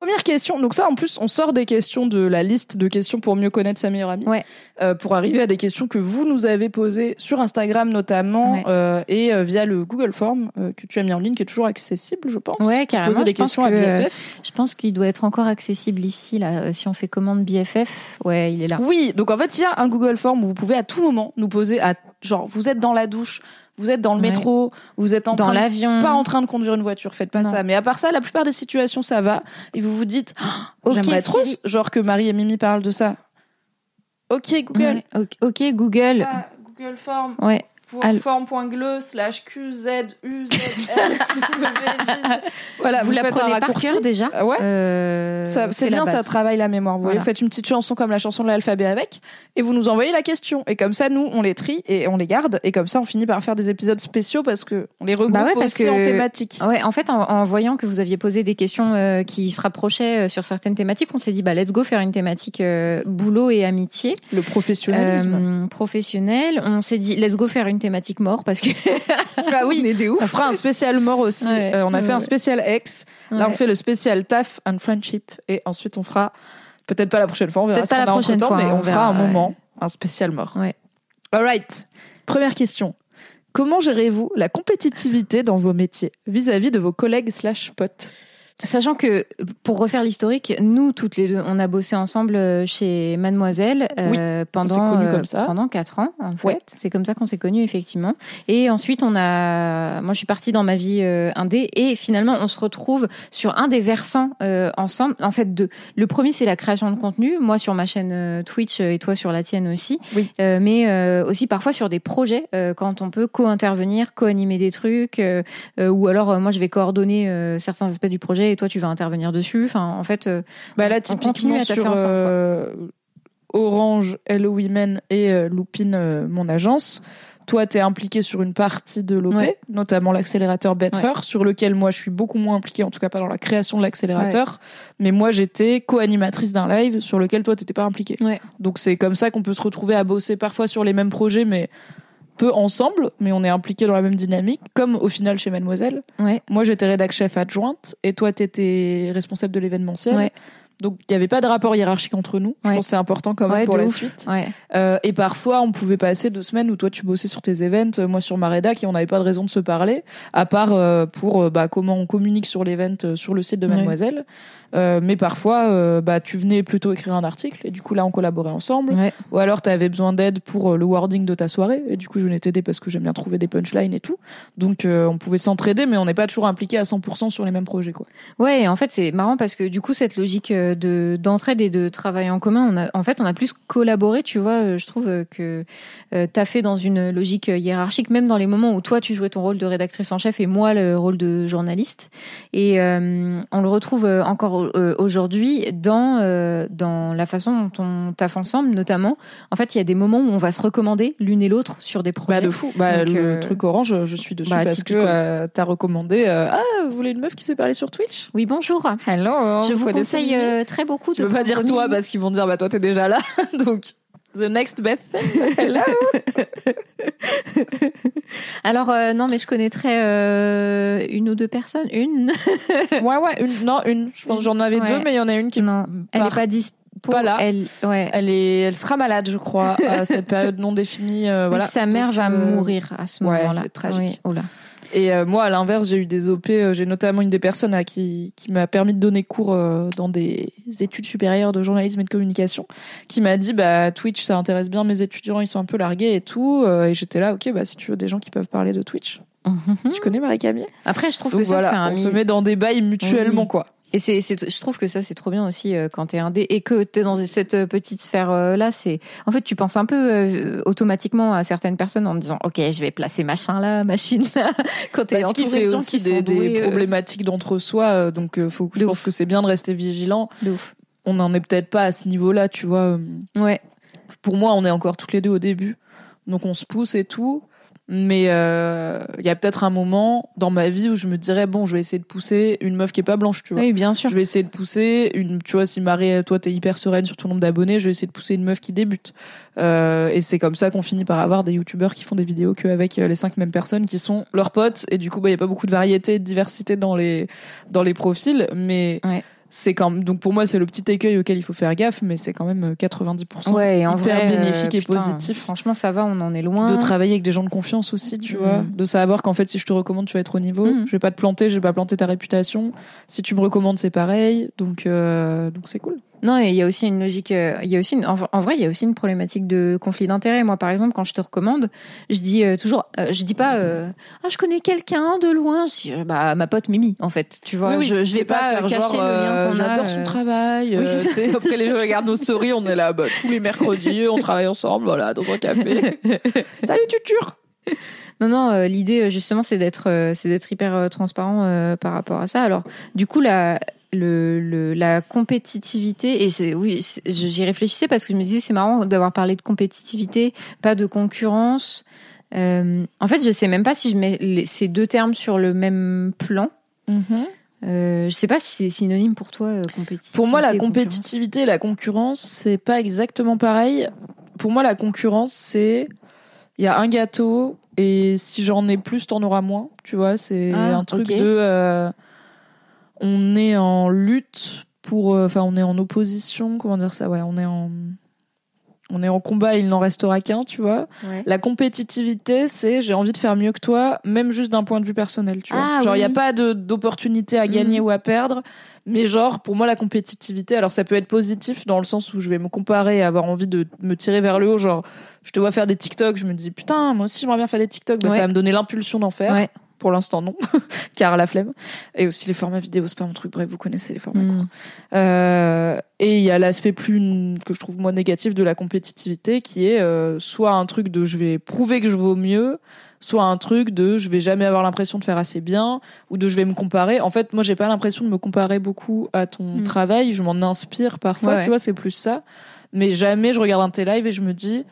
Première question. Donc ça, en plus, on sort des questions de la liste de questions pour mieux connaître sa meilleure amie. Ouais. Euh, pour arriver à des questions que vous nous avez posées sur Instagram notamment Ouais. euh, et euh, via le Google Form euh, que tu as mis en ligne, qui est toujours accessible, je pense. Ouais, carrément. Poser des je pense questions à que- BFF. Je pense qu'il doit être encore accessible ici, là. Euh, Si on fait commande BFF, ouais, il est là. Oui, donc en fait, il y a un Google Form où vous pouvez à tout moment nous poser à genre vous êtes dans la douche, vous êtes dans le Ouais. métro, vous êtes en Dans train de- l'avion. pas en train de conduire une voiture, faites pas Non. ça. Mais à part ça, la plupart des situations ça va et vous vous dites oh, j'aimerais trop genre que Marie et Mimi parlent de ça. OK Google. Ouais, ok, ok, Google. Ah, Google Form. Ouais. Form.gle slash voilà, vous, la faites un prenez par cœur déjà. Ah ouais Euh, Ça- c'est la bien, ça travaille la mémoire. Vous voyez, Voilà. faites une petite chanson comme la chanson de l'alphabet avec, et vous nous envoyez la question. Et comme ça, nous, on les trie et on les garde. Et comme ça, on finit par faire des épisodes spéciaux parce que on les regroupe Bah ouais, parce aussi que- en thématique. Ouais, en fait, en, en voyant que vous aviez posé des questions euh, qui se rapprochaient euh, sur certaines thématiques, on s'est dit, bah, let's go faire une thématique euh, boulot et amitié. Le professionnalisme. Euh, professionnel. On s'est dit, let's go faire une thématique mort parce que. ah oui, on est des ouf. on fera un spécial mort aussi. Ouais. Euh, on a fait Ouais. un spécial ex. Là, on fait le spécial taf and friendship. Et ensuite, on fera, peut-être pas la prochaine fois, on verra Peut-être ce pas la prochaine fois, mais on on, fera un moment, un spécial mort. Ouais. All right. Première question. Comment gérez-vous la compétitivité dans vos métiers vis-à-vis de vos collègues slash potes? Sachant que, pour refaire l'historique, nous, toutes les deux, on a bossé ensemble euh, chez Mademoiselle euh, pendant, euh, comme ça. pendant quatre ans, en fait. Ouais. C'est comme ça qu'on s'est connus, effectivement. Et ensuite, on a... Moi, je suis partie dans ma vie euh, indé et finalement, on se retrouve sur un des versants euh, ensemble. En fait, deux. Le premier, c'est la création de contenu. Moi, sur ma chaîne euh, Twitch et toi sur la tienne aussi. Oui. Euh, mais euh, aussi parfois sur des projets, euh, quand on peut co-intervenir, co-animer des trucs, ou alors moi, je vais coordonner euh, certains aspects du projet et toi, tu vas intervenir dessus. Enfin, en fait, euh, Bah là, typiquement à sur ensemble, euh, Orange, Hello Women et euh, Lupin, euh, mon agence. Toi, tu es impliqué sur une partie de l'OP, Ouais. notamment l'accélérateur Better, sur lequel moi, je suis beaucoup moins impliquée, en tout cas pas dans la création de l'accélérateur. Mais moi, j'étais co-animatrice d'un live sur lequel toi, t'étais pas impliquée. Donc c'est comme ça qu'on peut se retrouver à bosser parfois sur les mêmes projets, mais peu ensemble, mais on est impliqué dans la même dynamique, comme au final chez Mademoiselle. ouais. Moi, j'étais rédac chef adjointe et toi, t'étais responsable de l'événementiel. Ouais. Donc, il n'y avait pas de rapport hiérarchique entre nous. Je pense que c'est important quand même pour la ouf. suite. Euh, et parfois, on pouvait passer deux semaines où toi, tu bossais sur tes events, euh, moi sur ma rédac, et on n'avait pas de raison de se parler, à part euh, pour bah, comment on communique sur l'event sur le site de. Mademoiselle. Euh, mais parfois, euh, bah, tu venais plutôt écrire un article, et du coup, là, on collaborait ensemble. Ouais. Ou alors, tu avais besoin d'aide pour euh, le wording de ta soirée, et du coup, je venais t'aider parce que j'aime bien trouver des punchlines et tout. Donc, on pouvait s'entraider, mais on n'est pas toujours impliqué à 100% sur les mêmes projets. Quoi. Ouais, en fait, c'est marrant parce que du coup, cette logique de d'entraide et de travail en commun, on a, en fait, on a plus collaboré, tu vois. Je trouve que euh, t'as fait dans une logique hiérarchique, même dans les moments où toi, tu jouais ton rôle de rédactrice en chef et moi, le rôle de journaliste. Et on le retrouve euh, encore euh, aujourd'hui dans euh, dans la façon dont on taffe ensemble, notamment. En fait, il y a des moments où on va se recommander l'une et l'autre sur des projets. Bah, de fou. Bah, Donc, le euh, truc orange, je suis dessus bah, parce que euh, t'as recommandé. euh, ah, vous voulez une meuf qui sait parler sur Twitch? Oui, bonjour. Hello. Je vous conseille très beaucoup Je de veux pas dire toi parce qu'ils vont dire bah toi t'es déjà là. Donc the next best thing. Hello. Alors euh, non, mais je connaîtrais euh, une ou deux personnes. Une ouais ouais une non une. Je pense j'en avais Ouais. deux mais il y en a une qui Non, elle part- est pas dispo. Pas là. Elle, ouais. Elle est elle sera malade je crois à cette période non définie. euh, voilà. sa mère Donc, va euh, mourir à ce ouais, moment-là. c'est tragique. Oui, oh. Et euh, moi, à l'inverse, j'ai eu des OP. j'ai notamment une des personnes à qui, qui m'a permis de donner cours dans des études supérieures de journalisme et de communication, qui m'a dit bah Twitch, ça intéresse bien mes étudiants, ils sont un peu largués et tout. Et j'étais là, ok, bah si tu veux des gens qui peuvent parler de Twitch, tu connais Marie-Camille Après, je trouve Donc que ça, voilà, c'est un on se met dans des bails mutuellement Oui. quoi. Et c'est, je trouve que ça c'est trop bien aussi euh, quand t'es indé et que t'es dans cette euh, petite sphère euh. C'est, en fait, tu penses un peu euh, automatiquement à certaines personnes en disant, ok, je vais placer machin là, machine là. Quand t'es Parce entouré fait de gens qui des, sont des doués, euh, problématiques d'entre-soi, donc faut, je pense ouf. que c'est bien de rester vigilant. de ouf. On n'en est peut-être pas à ce niveau-là, tu vois. Ouais. Pour moi, on est encore toutes les deux au début, donc on se pousse et tout. Mais euh, il y a peut-être un moment dans ma vie où je me dirais bon, je vais essayer de pousser une meuf qui est pas blanche, tu vois. Oui, bien sûr. Je vais essayer de pousser une, tu vois, si Marie, toi, t'es hyper sereine sur ton nombre d'abonnés, je vais essayer de pousser une meuf qui débute. Euh, et c'est comme ça qu'on finit par avoir des youtubeurs qui font des vidéos qu'avec euh, les cinq mêmes personnes qui sont leurs potes. Et du coup, bah, il y a pas beaucoup de variété et de diversité dans les, dans les profils. Mais Ouais. C'est quand même, donc pour moi, c'est le petit écueil auquel il faut faire gaffe, mais c'est quand même euh, 90% Ouais, et en hyper vrai, euh, bénéfique et putain, positif. Franchement, ça va, on en est loin. De travailler avec des gens de confiance aussi, tu Mm. vois. De savoir qu'en fait, si je te recommande, tu vas être au niveau. Mm. Je vais pas te planter, je vais pas planter ta réputation. Si tu me recommandes, c'est pareil. Donc, euh, donc c'est cool. Non, et il y a aussi une logique. euh, Il y a aussi une- en, en vrai, il y a aussi une problématique de conflit d'intérêts. Moi, par exemple, quand je te recommande, je dis euh, toujours, euh, je dis pas, euh, ah, je connais quelqu'un de loin. Je dis, bah, ma pote Mimi, en fait. Tu vois, je, je vais pas, faire cacher genre, le lien euh, qu'on. J'adore son travail. Oui, c'est ça. après, les gens regardent nos stories, on est là, bah, tous les mercredis, on travaille ensemble, voilà, dans un café. Salut, tuture! Non, non, euh, l'idée justement, c'est d'être, euh, c'est d'être hyper euh, transparent par rapport à ça. Alors, du coup, la, le, le- la compétitivité, et oui, j'y réfléchissais parce que je me disais, c'est marrant d'avoir parlé de compétitivité, pas de concurrence. Euh, en fait, je sais même pas si je mets les- ces deux termes sur le même plan. Euh, je sais pas si c'est synonyme pour toi, euh, compétitivité. Pour moi, la et compétitivité et la concurrence, c'est pas exactement pareil. Pour moi, la concurrence, c'est il y a un gâteau et si j'en ai plus, t'en auras moins. Tu vois, c'est Ah, un truc ok. de euh, on est en lutte pour, euh, enfin, on est en opposition. Comment dire ça? Ouais, on est en on est en combat, il n'en restera qu'un, tu vois. Ouais. La compétitivité, c'est j'ai envie de faire mieux que toi, même juste d'un point de vue personnel, tu vois. Ah, genre, il oui, n'y a pas d'opportunité à gagner Mhm. ou à perdre, mais genre, pour moi, la compétitivité, alors ça peut être positif dans le sens où je vais me comparer et avoir envie de me tirer vers le haut, genre, je te vois faire des TikTok, je me dis, putain, moi aussi, j'aimerais bien faire des TikTok, bah, Ouais. ça va me donner l'impulsion d'en faire. Ouais. Pour l'instant, non, car la flemme. Et aussi les formats vidéo, c'est pas mon truc. Bref, vous connaissez les formats Mm. courts. Euh, et il y a l'aspect plus que je trouve moins négatif de la compétitivité, qui est euh, soit un truc de je vais prouver que je vaux mieux, soit un truc de je vais jamais avoir l'impression de faire assez bien, ou de je vais me comparer. En fait, moi, j'ai pas l'impression de me comparer beaucoup à ton Mm. travail. Je m'en inspire parfois, Ouais, ouais. tu vois, c'est plus ça. Mais jamais je regarde un tes live et je me dis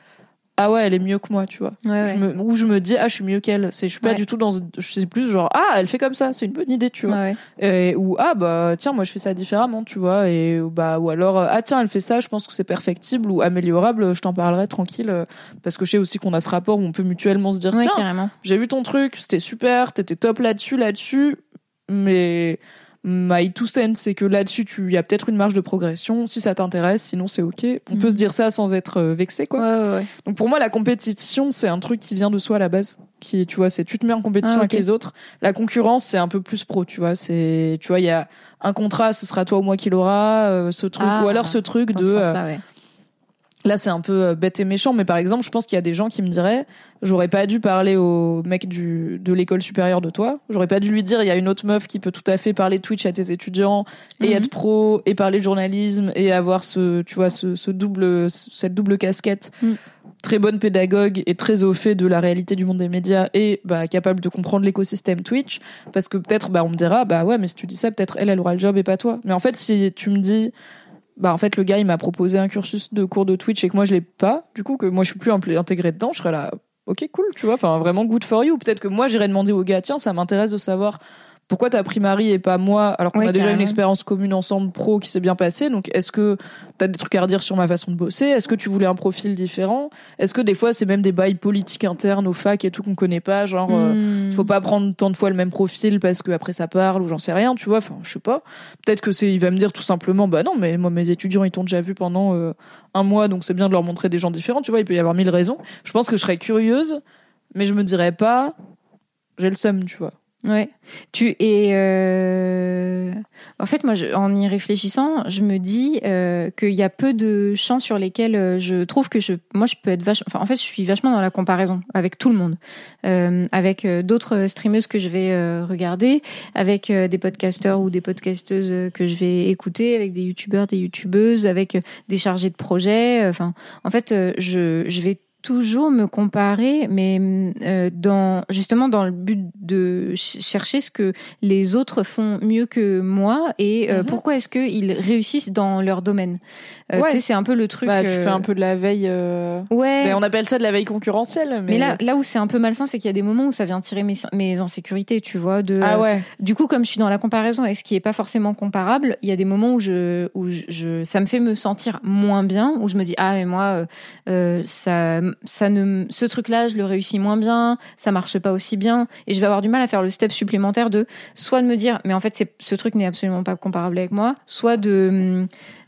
ah ouais, elle est mieux que moi, tu vois. Ouais, ouais. Je me, ou je me dis ah je suis mieux qu'elle. C'est je suis pas Ouais. du tout dans je sais plus genre ah elle fait comme ça, c'est une bonne idée, tu vois. Et- ou ah bah tiens moi je fais ça différemment tu vois et bah ou alors ah tiens elle fait ça je pense que c'est perfectible ou améliorable je t'en parlerai tranquille parce que je sais aussi qu'on a ce rapport où on peut mutuellement se dire tiens carrément. j'ai vu ton truc c'était super t'étais top là-dessus là-dessus mais my two cents c'est que là-dessus tu y a peut-être une marge de progression si ça t'intéresse sinon c'est ok on Mhm. peut se dire ça sans être euh, vexé quoi Ouais, ouais, ouais. donc pour moi, la compétition, c'est un truc qui vient de soi à la base. Qui, tu vois, c'est tu te mets en compétition Ah, avec les autres. La concurrence, c'est un peu plus pro, tu vois. C'est, tu vois, il y a un contrat, ce sera toi ou moi qui l'aura, euh, ce truc, Ah, ou alors ce truc de. ce euh. Là, c'est un peu euh, bête et méchant, mais par exemple, je pense qu'il y a des gens qui me diraient, j'aurais pas dû parler au mec du de l'école supérieure de toi. J'aurais pas dû lui dire, il y a une autre meuf qui peut tout à fait parler Twitch à tes étudiants et Mhm. être pro et parler de journalisme et avoir ce, tu vois, ce, ce double, cette double casquette. Mhm. Très bonne pédagogue et très au fait de la réalité du monde des médias et bah, capable de comprendre l'écosystème Twitch. Parce que peut-être, bah, on me dira, bah ouais, mais si tu dis ça, peut-être elle, elle aura le job et pas toi. Mais en fait, si tu me dis, bah en fait, le gars, il m'a proposé un cursus de cours de Twitch et que moi, je l'ai pas, du coup, que moi, je suis plus intégré dedans, je serais là, ok, cool, tu vois, enfin, vraiment good for you. Peut-être que moi, j'irais demander au gars, tiens, ça m'intéresse de savoir pourquoi t'as pris Marie et pas moi, alors qu'on Ouais, a déjà carrément. une expérience commune ensemble pro qui s'est bien passée. Donc, est-ce que t'as des trucs à redire sur ma façon de bosser? Est-ce que tu voulais un profil différent? Est-ce que des fois, c'est même des bails politiques internes aux facs et tout qu'on connaît pas, genre, euh, Hmm. faut pas prendre tant de fois le même profil parce que après ça parle ou j'en sais rien, tu vois? Enfin, je sais pas. Peut-être que c'est, il va me dire tout simplement, bah non, mais moi mes étudiants ils t'ont déjà vu pendant euh, un mois, donc c'est bien de leur montrer des gens différents, tu vois? Il peut y avoir mille raisons. Je pense que je serais curieuse, mais je me dirais pas, j'ai le seum, tu vois? Ouais. Tu et euh... En fait, moi, en y réfléchissant, je me dis euh, qu'il y a peu de champs sur lesquels euh, je trouve que je, moi, je peux être. Enfin, en fait, je suis vachement dans la comparaison avec tout le monde, avec d'autres streameuses que je vais regarder, avec des podcasteurs ou des podcasteuses que je vais écouter, avec des youtubeurs, des youtubeuses, avec des chargés de projet. euh, Enfin, en fait, je, je vais toujours me comparer, mais euh, dans justement dans le but de ch- chercher ce que les autres font mieux que moi et euh, Mhm. pourquoi est-ce qu'ils réussissent dans leur domaine? Euh, Ouais. Tu sais, c'est un peu le truc. Bah, tu fais un peu de la veille. Ouais. mais on appelle ça de la veille concurrentielle. Mais, Mais là, là où c'est un peu malsain, c'est qu'il y a des moments où ça vient tirer mes, mes insécurités, tu vois. De, ah ouais. Du coup, comme je suis dans la comparaison avec ce qui est pas forcément comparable, il y a des moments où je, où je, je- ça me fait me sentir moins bien, où je me dis ah mais moi, ça, ça ne, ce truc-là, je le réussis moins bien, ça marche pas aussi bien, et je vais avoir du mal à faire le step supplémentaire de soit de me dire mais en fait ce truc n'est absolument pas comparable avec moi, soit de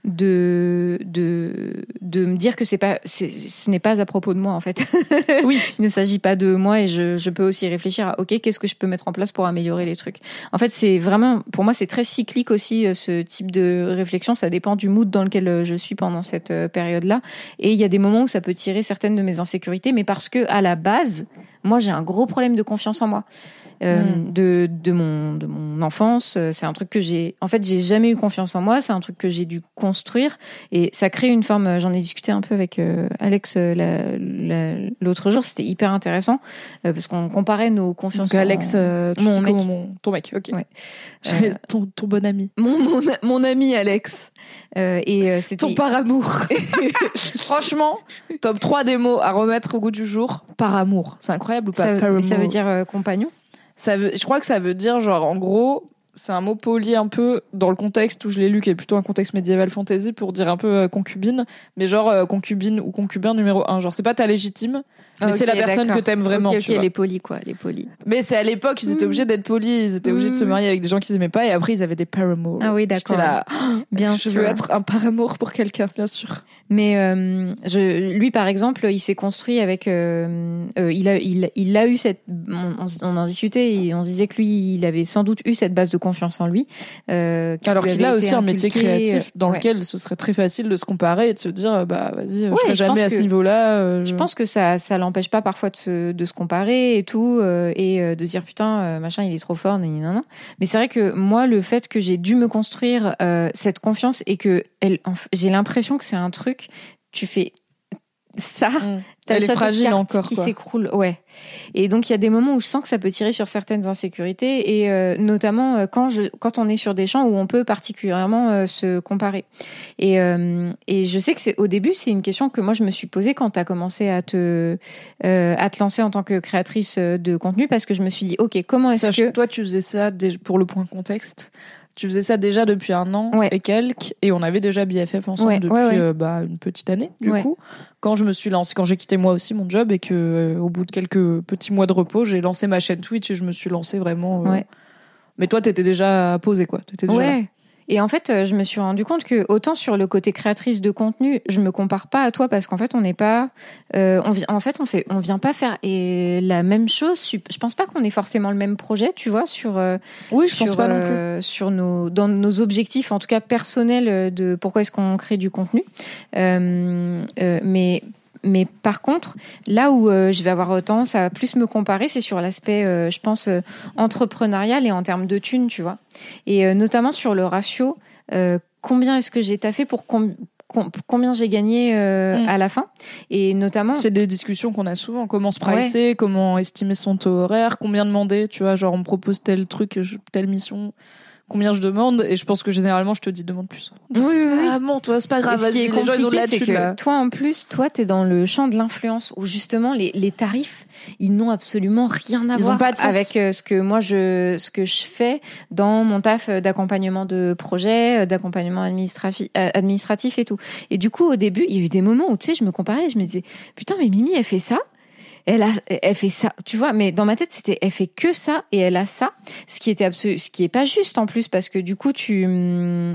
de de de me dire que c'est pas ce n'est pas à propos de moi en fait. Oui. Il ne s'agit pas de moi et je, je peux aussi réfléchir à ok qu'est-ce que je peux mettre en place pour améliorer les trucs? En fait c'est vraiment pour moi c'est très cyclique aussi euh, ce type de réflexion. Ça dépend du mood dans lequel euh, je suis pendant cette euh, période là. Et il y a des moments où ça peut tirer certaines de mes insécurités, mais parce que à la base moi j'ai un gros problème de confiance en moi. Euh, Mm. de, de mon de mon enfance Euh, c'est un truc que j'ai en fait j'ai jamais eu confiance en moi c'est un truc que j'ai dû construire et ça crée une forme euh, j'en ai discuté un peu avec euh, Alex la- la- l'autre jour c'était hyper intéressant euh, parce qu'on comparait nos confiances Donc Alex, tu mon mec. mon- ton mec. Ok. Ouais. Ton, ton bon ami. mon, mon, mon ami Alex et c'était Ton par amour. Franchement, top 3 des mots à remettre au goût du jour. Par amour. C'est incroyable ou pas? Ça, ça veut dire compagnon Je crois que ça veut dire, genre, en gros, c'est un mot poli un peu dans le contexte où je l'ai lu, qui est plutôt un contexte médiéval fantasy, pour dire un peu euh, concubine, mais genre euh, concubine ou concubin numéro un. Genre, c'est pas ta légitime, mais c'est Ok, la personne que t'aimes vraiment. ok, tu ok, vois. les polis quoi les polis Mais c'est à l'époque, ils étaient obligés d'être polis, ils étaient obligés de se Mm. marier avec des gens qu'ils aimaient pas, et après, ils avaient des paramours. Ah oui, J'étais d'accord. là, Bien que je sûr. veux être un paramour pour quelqu'un, bien sûr. Mais euh, je, lui, par exemple, il s'est construit avec. euh, euh, il a, il, il a eu cette. On, en discutait et on se disait que lui, il avait sans doute eu cette base de confiance en lui. Alors qu'il a aussi un métier créatif dans ouais. lequel ce serait très facile de se comparer et de se dire, bah vas-y, je Ouais, serai je pense jamais à ce niveau-là. euh, Je pense que ça, ça l'empêche pas parfois de se, comparer et tout, euh, et euh, de se dire putain, euh, machin, il est trop fort. Mais c'est vrai que moi, le fait que j'ai dû me construire cette confiance et que j'ai l'impression que c'est un truc, tu fais ça, Mm. t'as Elle le est de fragile encore, qui quoi. s'écroule, ouais. Et donc il y a des moments où je sens que ça peut tirer sur certaines insécurités et euh, notamment euh, quand je quand on est sur des champs où on peut particulièrement euh, se comparer. Et euh, et je sais que c'est au début c'est une question que moi je me suis posée quand tu as commencé à te euh, à te lancer en tant que créatrice de contenu parce que je me suis dit OK, comment est-ce Sache que que toi, tu faisais ça pour le point contexte. Tu faisais ça déjà depuis un an Ouais. et quelques, et on avait déjà BFF ensemble Ouais, depuis ouais, euh, bah, une petite année, du coup. Quand je me suis lancée, quand j'ai quitté moi aussi mon job et que euh, au bout de quelques petits mois de repos, j'ai lancé ma chaîne Twitch et je me suis lancée vraiment. euh. Mais toi, t'étais déjà posée, quoi. T'étais déjà là. Et en fait, euh, je me suis rendu compte que autant sur le côté créatrice de contenu, je me compare pas à toi parce qu'en fait, on n'est pas, euh, on vient, en fait, on fait, on vient pas faire et la même chose. Je pense pas qu'on ait forcément le même projet, tu vois, sur, euh, Oui, je sur, pense pas non plus. sur nos, dans nos objectifs, en tout cas personnels, de pourquoi est-ce qu'on crée du contenu. Mais mais par contre, là où euh, je vais avoir tendance à plus me comparer, c'est sur l'aspect, euh, je pense, euh, entrepreneurial et en termes de thunes, tu vois. Et notamment sur le ratio, combien est-ce que j'ai taffé pour com- com- combien j'ai gagné Mm. à la fin Et notamment, C'est des discussions qu'on a souvent. Comment se pricer, comment estimer son taux horaire, combien demander. Tu vois, genre on me propose tel truc, telle mission, combien je demande. Et je pense que généralement je te dis demande plus. Oui, oui, oui. Ah bon, toi c'est pas grave. ce qui est les gens ils ont de compliqué, la c'est thune, que là. toi, en plus, toi, t'es dans le champ de l'influence où justement les, les tarifs, ils n'ont absolument rien à Ils voir pas avec euh, ce que moi je, ce que je fais dans mon taf euh, d'accompagnement de projet, euh, d'accompagnement administratif, administratif et tout. Et du coup, au début, il y a eu des moments où tu sais, je me comparais, et je me disais, putain, mais Mimi, elle fait ça. Elle a, elle fait ça, tu vois. Mais dans ma tête, c'était, elle fait que ça et elle a ça, ce qui était absolu, ce qui est pas juste en plus parce que du coup, tu,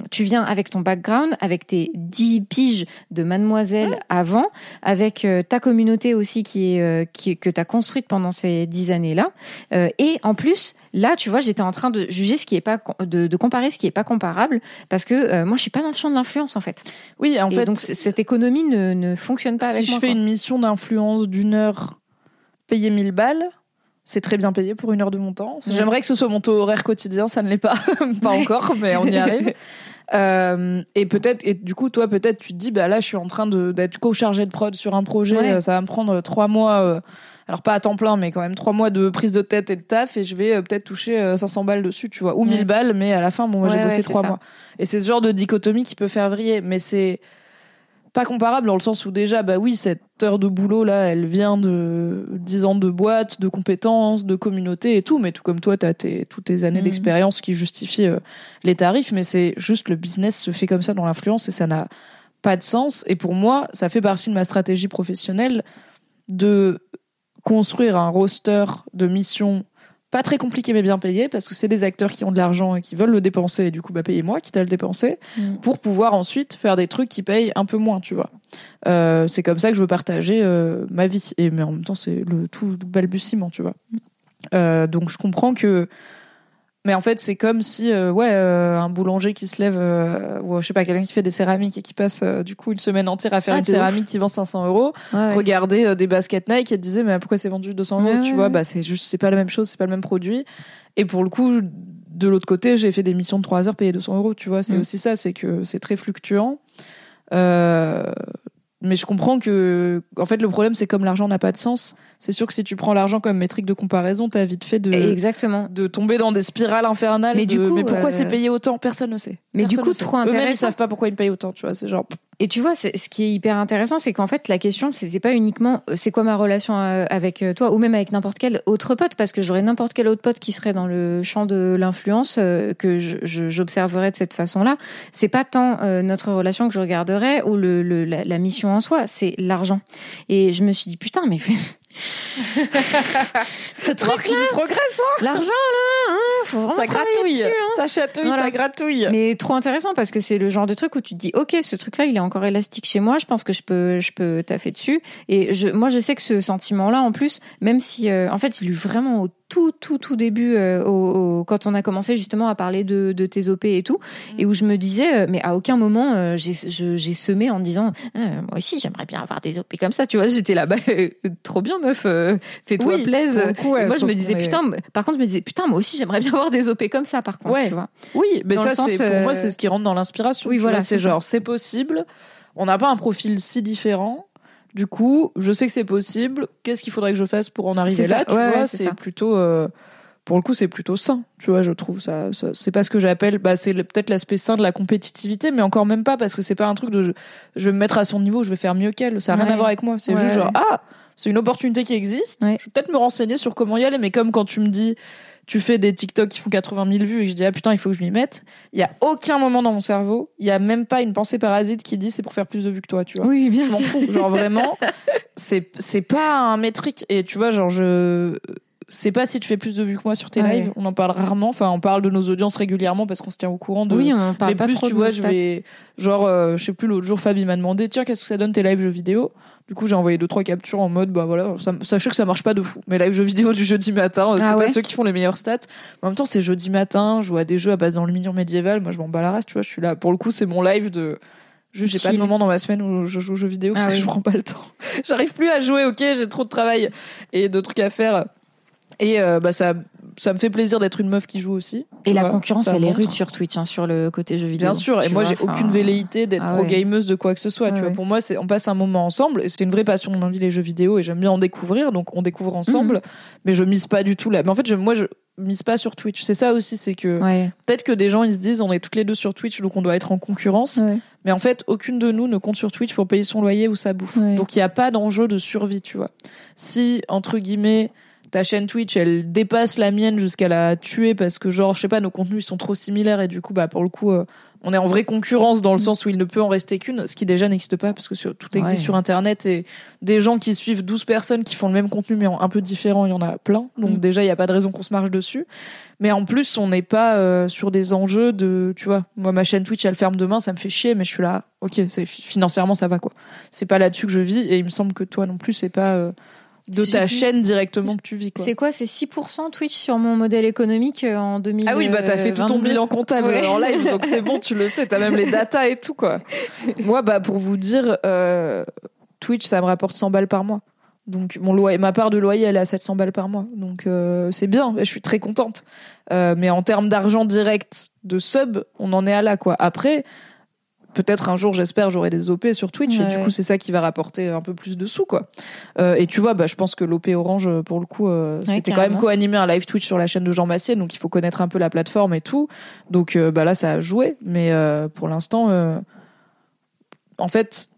tu viens avec ton background, avec tes 10 piges de mademoiselle avant, avec euh, ta communauté aussi qui est, euh, qui, que tu as construite pendant ces 10 années-là. Euh, et en plus, là, tu vois, j'étais en train de juger ce qui est pas, de, de comparer ce qui est pas comparable parce que euh, moi, je suis pas dans le champ de l'influence en fait. Oui, en Et fait, donc cette économie ne, ne fonctionne pas si avec je moi. fais quoi. une mission d'influence d'une heure payée 1000 balles, c'est très bien payé pour une heure de mon temps. Ouais. J'aimerais que ce soit mon taux horaire quotidien, ça ne l'est pas, pas encore, mais on y arrive. Euh, et peut-être, et du coup, toi, peut-être, tu te dis, bah là, je suis en train d'être co-chargé de prod sur un projet, Ouais. euh, ça va me prendre trois mois, euh, alors pas à temps plein, mais quand même trois mois de prise de tête et de taf, et je vais euh, peut-être toucher euh, 500 balles dessus, tu vois, ou 1000 Ouais. balles, mais à la fin, bon, moi, j'ai bossé trois mois. Et c'est ce genre de dichotomie qui peut faire vriller, mais c'est pas comparable dans le sens où déjà, bah oui, cette heure de boulot là, elle vient de 10 ans de boîte, de compétences, de communauté et tout, mais tout comme toi, t'as tes, toutes tes années Mhm. d'expérience qui justifient euh, les tarifs, mais c'est juste le business se fait comme ça dans l'influence et ça n'a pas de sens. Et pour moi, ça fait partie de ma stratégie professionnelle de construire un roster de missions pas très compliqué mais bien payé parce que c'est des acteurs qui ont de l'argent et qui veulent le dépenser et du coup bah payez-moi quitte à le dépenser Mm. pour pouvoir ensuite faire des trucs qui payent un peu moins tu vois. Euh, c'est comme ça que je veux partager euh, ma vie. Et mais en même temps c'est le tout balbutiement tu vois. Euh, donc je comprends que mais en fait c'est comme si euh, ouais euh, un boulanger qui se lève euh, ou je sais pas quelqu'un qui fait des céramiques et qui passe du coup une semaine entière à faire Ah, une ouf. céramique qui vend 500 euros Ouais, euh, des baskets Nike et disait mais pourquoi c'est vendu 200 euros Ouais, tu vois? bah c'est juste c'est pas la même chose c'est pas le même produit. Et pour le coup de l'autre côté j'ai fait des missions de 3 heures payées 200 euros tu vois? C'est Mm. aussi ça c'est que c'est très fluctuant. Euh, mais je comprends que en fait le problème c'est comme l'argent n'a pas de sens c'est sûr que si tu prends l'argent comme métrique de comparaison t'as vite fait de Exactement. de tomber dans des spirales infernales Mais de, du coup, mais pourquoi euh, c'est payé autant? Personne ne sait Mais du coup, ne sait. trop eux-mêmes ils intéressant. savent pas pourquoi ils payent autant tu vois c'est genre Et tu vois, c'est- ce qui est hyper intéressant, c'est qu'en fait, la question, c'était pas uniquement euh, c'est quoi ma relation euh, avec euh, toi ou même avec n'importe quel autre pote, parce que j'aurais n'importe quel autre pote qui serait dans le champ de l'influence que j'observerais de cette façon-là. C'est pas tant notre relation que je regarderais ou le- la, la mission en soi, c'est l'argent. Et je me suis dit putain, mais c'est trop qu'il progresse l'argent là, hein, faut vraiment ça gratouille. dessus, hein. ça chatouille Voilà. ça gratouille. Mais trop intéressant parce que c'est le genre de truc où tu te dis ok ce truc là il est encore élastique chez moi je pense que je peux je peux taffer dessus. Et je moi je sais que ce sentiment là en plus même si euh, en fait j'ai lu vraiment au tout tout tout début euh, au, au- quand on a commencé justement à parler de, de tes op et tout et où je me disais euh, mais à aucun moment euh, j'ai semé en disant Ah, moi aussi j'aimerais bien avoir des op comme ça tu vois j'étais là-bas trop bien meuf fais-toi Oui, coup, ouais, moi je me disais est- putain par contre je me disais putain moi aussi j'aimerais bien avoir des op comme ça par contre Ouais. tu vois Oui, mais Dans ça, sens, c'est pour moi, c'est ce qui rentre dans l'inspiration. Oui, voilà, c'est genre, c'est possible. On n'a pas un profil si différent. Du coup, je sais que c'est possible. Qu'est-ce qu'il faudrait que je fasse pour en arriver là ça. Tu Ouais, vois, ouais, c'est plutôt. euh, pour le coup, c'est plutôt sain. Tu vois, je trouve ça. ça- c'est pas ce que j'appelle. Bah, c'est peut-être l'aspect sain de la compétitivité, mais encore même pas parce que c'est pas un truc de. Je, je vais me mettre à son niveau, je vais faire mieux qu'elle. Ça n'a rien à voir avec moi. C'est juste genre ah, c'est une opportunité qui existe. Je vais peut-être me renseigner sur comment y aller, mais comme quand tu me dis tu fais des TikTok qui font 80 000 vues et je dis ah putain il faut que je m'y mette. Il y a aucun moment dans mon cerveau il y a même pas une pensée parasite qui dit c'est pour faire plus de vues que toi tu vois. Oui bien je sûr. fous. Genre vraiment c'est c'est pas un métrique. Et tu vois genre je c'est pas si tu fais plus de vues que moi sur tes Ouais. lives on en parle rarement enfin on parle de nos audiences régulièrement parce qu'on se tient au courant de Oui, on en parle mais pas plus trop tu vois je vais genre euh, je sais plus l'autre jour Fabi m'a demandé tiens qu'est-ce que ça donne tes lives jeux vidéo? Du coup j'ai envoyé deux trois captures en mode bah voilà ça, sachez que ça marche pas de fou mes lives jeux vidéo du jeudi matin euh, c'est Ah pas ouais ceux qui font les meilleures stats en même temps c'est jeudi matin je joue à des jeux à base dans le million médiéval moi je m'en bats la race tu vois je suis là pour le coup c'est mon live de j'ai pas de moment dans ma semaine où je joue aux jeux vidéo parce Ah que oui. je prends pas le temps. J'arrive plus à jouer, ok, j'ai trop de travail et de trucs à faire. Et euh, bah ça, ça me fait plaisir d'être une meuf qui joue aussi. tu Et la vois, concurrence, elle est rude sur Twitch, hein, sur le côté jeux vidéo. Bien sûr, et Tu moi j'ai aucune velléité d'être ah pro ouais. gameuse de quoi que ce soit. tu Ouais, vois, ouais. pour moi, c'est on passe un moment ensemble et c'est une vraie passion de ma vie les jeux vidéo et j'aime bien en découvrir, donc on découvre ensemble. Mhm. Mais je mise pas du tout là. Mais en fait, je, moi je mise pas sur Twitch. C'est ça aussi, c'est que Ouais, peut-être que des gens ils se disent on est toutes les deux sur Twitch donc on doit être en concurrence. ouais. Mais en fait, aucune de nous ne compte sur Twitch pour payer son loyer ou sa bouffe. Donc il n'y a pas d'enjeu de survie, tu vois. Si, entre guillemets, ta chaîne Twitch, elle dépasse la mienne jusqu'à la tuer parce que genre, je sais pas, nos contenus ils sont trop similaires et du coup, bah pour le coup, euh, on est en vraie concurrence dans le sens où il ne peut en rester qu'une, ce qui déjà n'existe pas parce que sur- tout existe Ouais. sur Internet et des gens qui suivent 12 personnes qui font le même contenu mais en un peu différent, il y en a plein. Donc Mm. déjà, il y a pas de raison qu'on se marche dessus. Mais en plus, on n'est pas euh, sur des enjeux de, tu vois, moi ma chaîne Twitch elle ferme demain, ça me fait chier, mais je suis là, ok, financièrement ça va quoi. C'est pas là-dessus que je vis et il me semble que toi non plus, c'est pas euh, de ta chaîne directement que tu vis quoi. C'est quoi C'est 6% Twitch sur mon modèle économique euh, en 2000 Ah oui, bah t'as fait tout ton bilan comptable Ouais. en live, donc c'est bon, tu le sais, t'as même les datas et tout quoi. Moi, bah pour vous dire, euh, Twitch ça me rapporte 100 balles par mois. Donc mon loyer, ma part de loyer elle est à 700 balles par mois, donc euh, c'est bien, je suis très contente. Euh, mais en termes d'argent direct de sub, on en est à là quoi. Après, peut-être un jour, j'espère, j'aurai des OP sur Twitch et du Ouais. coup c'est ça qui va rapporter un peu plus de sous quoi. Euh, et tu vois, bah je pense que l'OP Orange pour le coup, euh, Ouais, c'était quand même co-animé un live Twitch sur la chaîne de Jean Massier, donc il faut connaître un peu la plateforme et tout. Donc euh, bah là ça a joué, mais euh, pour l'instant, euh, en fait,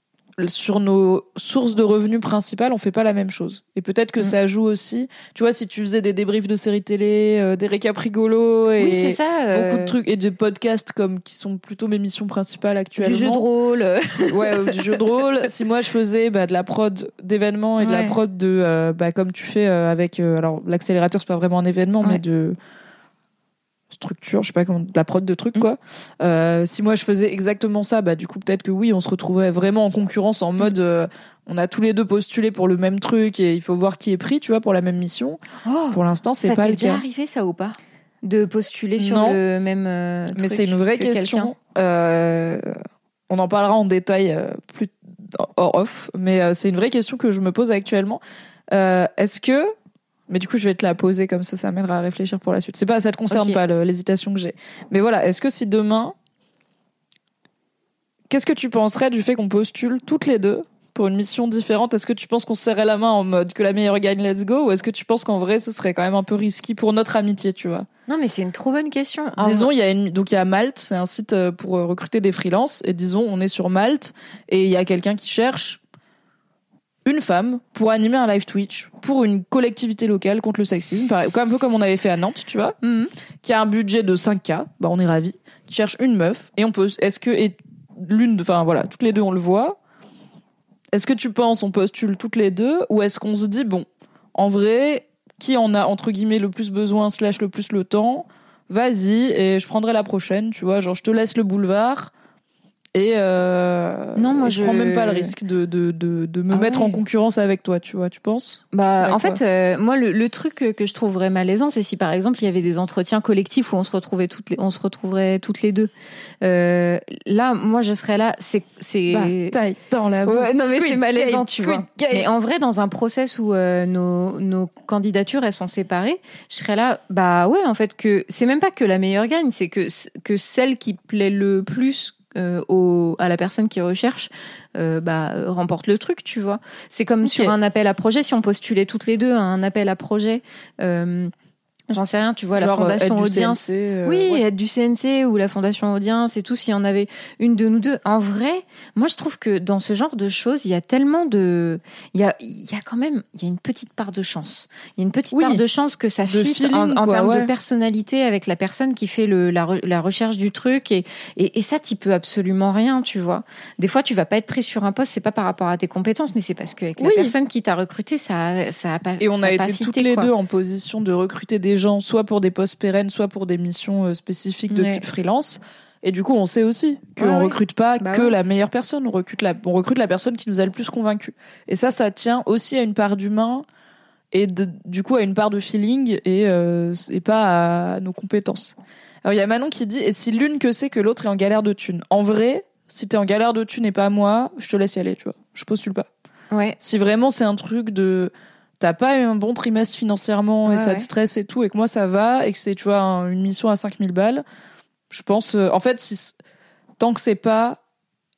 sur nos sources de revenus principales, on fait pas la même chose. Et peut-être que Mm. ça joue aussi. Tu vois, si tu faisais des débriefs de séries télé, euh, des récaps rigolos et Oui, c'est ça. euh, beaucoup de trucs et des podcasts comme qui sont plutôt mes missions principales actuellement. Du jeu de rôle. Si- ouais, ou du jeu de rôle. Si moi je faisais bah, de la prod d'événements et de la prod de, euh, bah, comme tu fais euh, avec, euh, alors l'accélérateur c'est pas vraiment un événement, Ouais. mais de structure, je sais pas comment, la prod de trucs Mm. quoi. Euh, si moi je faisais exactement ça, bah du coup peut-être que oui, on se retrouvait vraiment en concurrence en mode, euh, on a tous les deux postulé pour le même truc et il faut voir qui est pris, tu vois, pour la même mission. Oh, Pour l'instant, c'est ça pas t'est le déjà cas. arrivé ça ou pas? De postuler sur Non. le même. euh, Mais c'est une vraie que question. On en parlera en détail plus hors off, mais c'est une vraie question que je me pose actuellement. Est-ce que, mais du coup je vais te la poser comme ça, ça m'aidera à réfléchir pour la suite. C'est pas, ça te concerne pas l'hésitation que j'ai. Mais voilà, est-ce que si demain, qu'est-ce que tu penserais du fait qu'on postule toutes les deux pour une mission différente? Est-ce que tu penses qu'on se serrait la main en mode que la meilleure gagne, let's go, ou est-ce que tu penses qu'en vrai ce serait quand même un peu risqué pour notre amitié, tu vois? Non, mais c'est une trop bonne question. En- Disons, il y a une, donc il y a Malte, c'est un site euh, pour euh, recruter des freelances. Et disons, on est sur Malte et il y a quelqu'un qui cherche une femme pour animer un live Twitch pour une collectivité locale contre le sexisme, un peu comme on avait fait à Nantes, tu vois, Mhm. qui a un budget de 5K, bah on est ravis, qui cherche une meuf. Et on peut, est-ce que, et l'une, de- enfin voilà, toutes les deux on le voit. Est-ce que tu penses on postule toutes les deux? Ou est-ce qu'on se dit bon, en vrai, qui en a entre guillemets le plus besoin slash le plus le temps? Vas-y et je prendrai la prochaine, tu vois, genre je te laisse le boulevard et euh, Non, moi, et je je- prends même pas le risque de de de, de me Ah mettre ouais. en concurrence avec toi, tu vois, tu penses? Bah, Tu en fait, euh, moi, le, le truc que, je trouverais malaisant, c'est si par exemple il y avait des entretiens collectifs où on se retrouvait toutes les, on se retrouverait toutes les deux. Euh, là, moi, je serais là. C'est, c'est. Bataille dans la Ouais, non mais Squid c'est malaisant, Game, tu vois. Game. Mais en vrai, dans un process où euh, nos, nos candidatures elles sont séparées, je serais là. Bah ouais, en fait que c'est même pas que la meilleure gagne, c'est que que celle qui plaît le plus euh, au, à la personne qui recherche, euh, bah remporte le truc, tu vois. C'est comme sur un appel à projet. Si on postulait toutes les deux à un appel à projet. Euh, J'en sais rien, tu vois, la Genre, euh, fondation aide audience. CNC, euh, Oui, ouais. être du CNC ou la Fondation Audience et tout, s'il y en avait une de nous deux. En vrai, moi, je trouve que dans ce genre de choses, il y a tellement de. Il y a, il y a quand même. Il y a une petite part de chance. Il y a une petite Oui. part de chance que ça De fit feeling, en, en quoi, termes ouais. de personnalité avec la personne qui fait le, la, re- la recherche du truc. Et, et, et ça, tu peux absolument rien, tu vois. Des fois, tu vas pas être pris sur un poste, c'est pas par rapport à tes compétences, mais c'est parce qu'avec Oui. la personne qui t'a recruté, ça, ça a pas. Et on a été fité, toutes les quoi. deux en position de recruter des gens, soit pour des postes pérennes, soit pour des missions euh, spécifiques de Ouais. type freelance. Et du coup, on sait aussi qu'on ouais. recrute pas Bah que ouais. la meilleure personne, on recrute la, on recrute la personne qui nous a le plus convaincu. Et ça, ça tient aussi à une part d'humain et de- du coup à une part de feeling et, euh, et pas à nos compétences. Alors il y a Manon qui dit et si l'une que c'est que l'autre est en galère de thunes? En vrai, si t'es en galère de thunes et pas moi, je te laisse y aller, tu vois. Je postule pas. Ouais. Si vraiment c'est un truc de t'as pas eu un bon trimestre financièrement et ça ouais. te stresse et tout et que moi ça va et que c'est tu vois un- une mission à 5000 balles, je pense euh, en fait si tant que c'est pas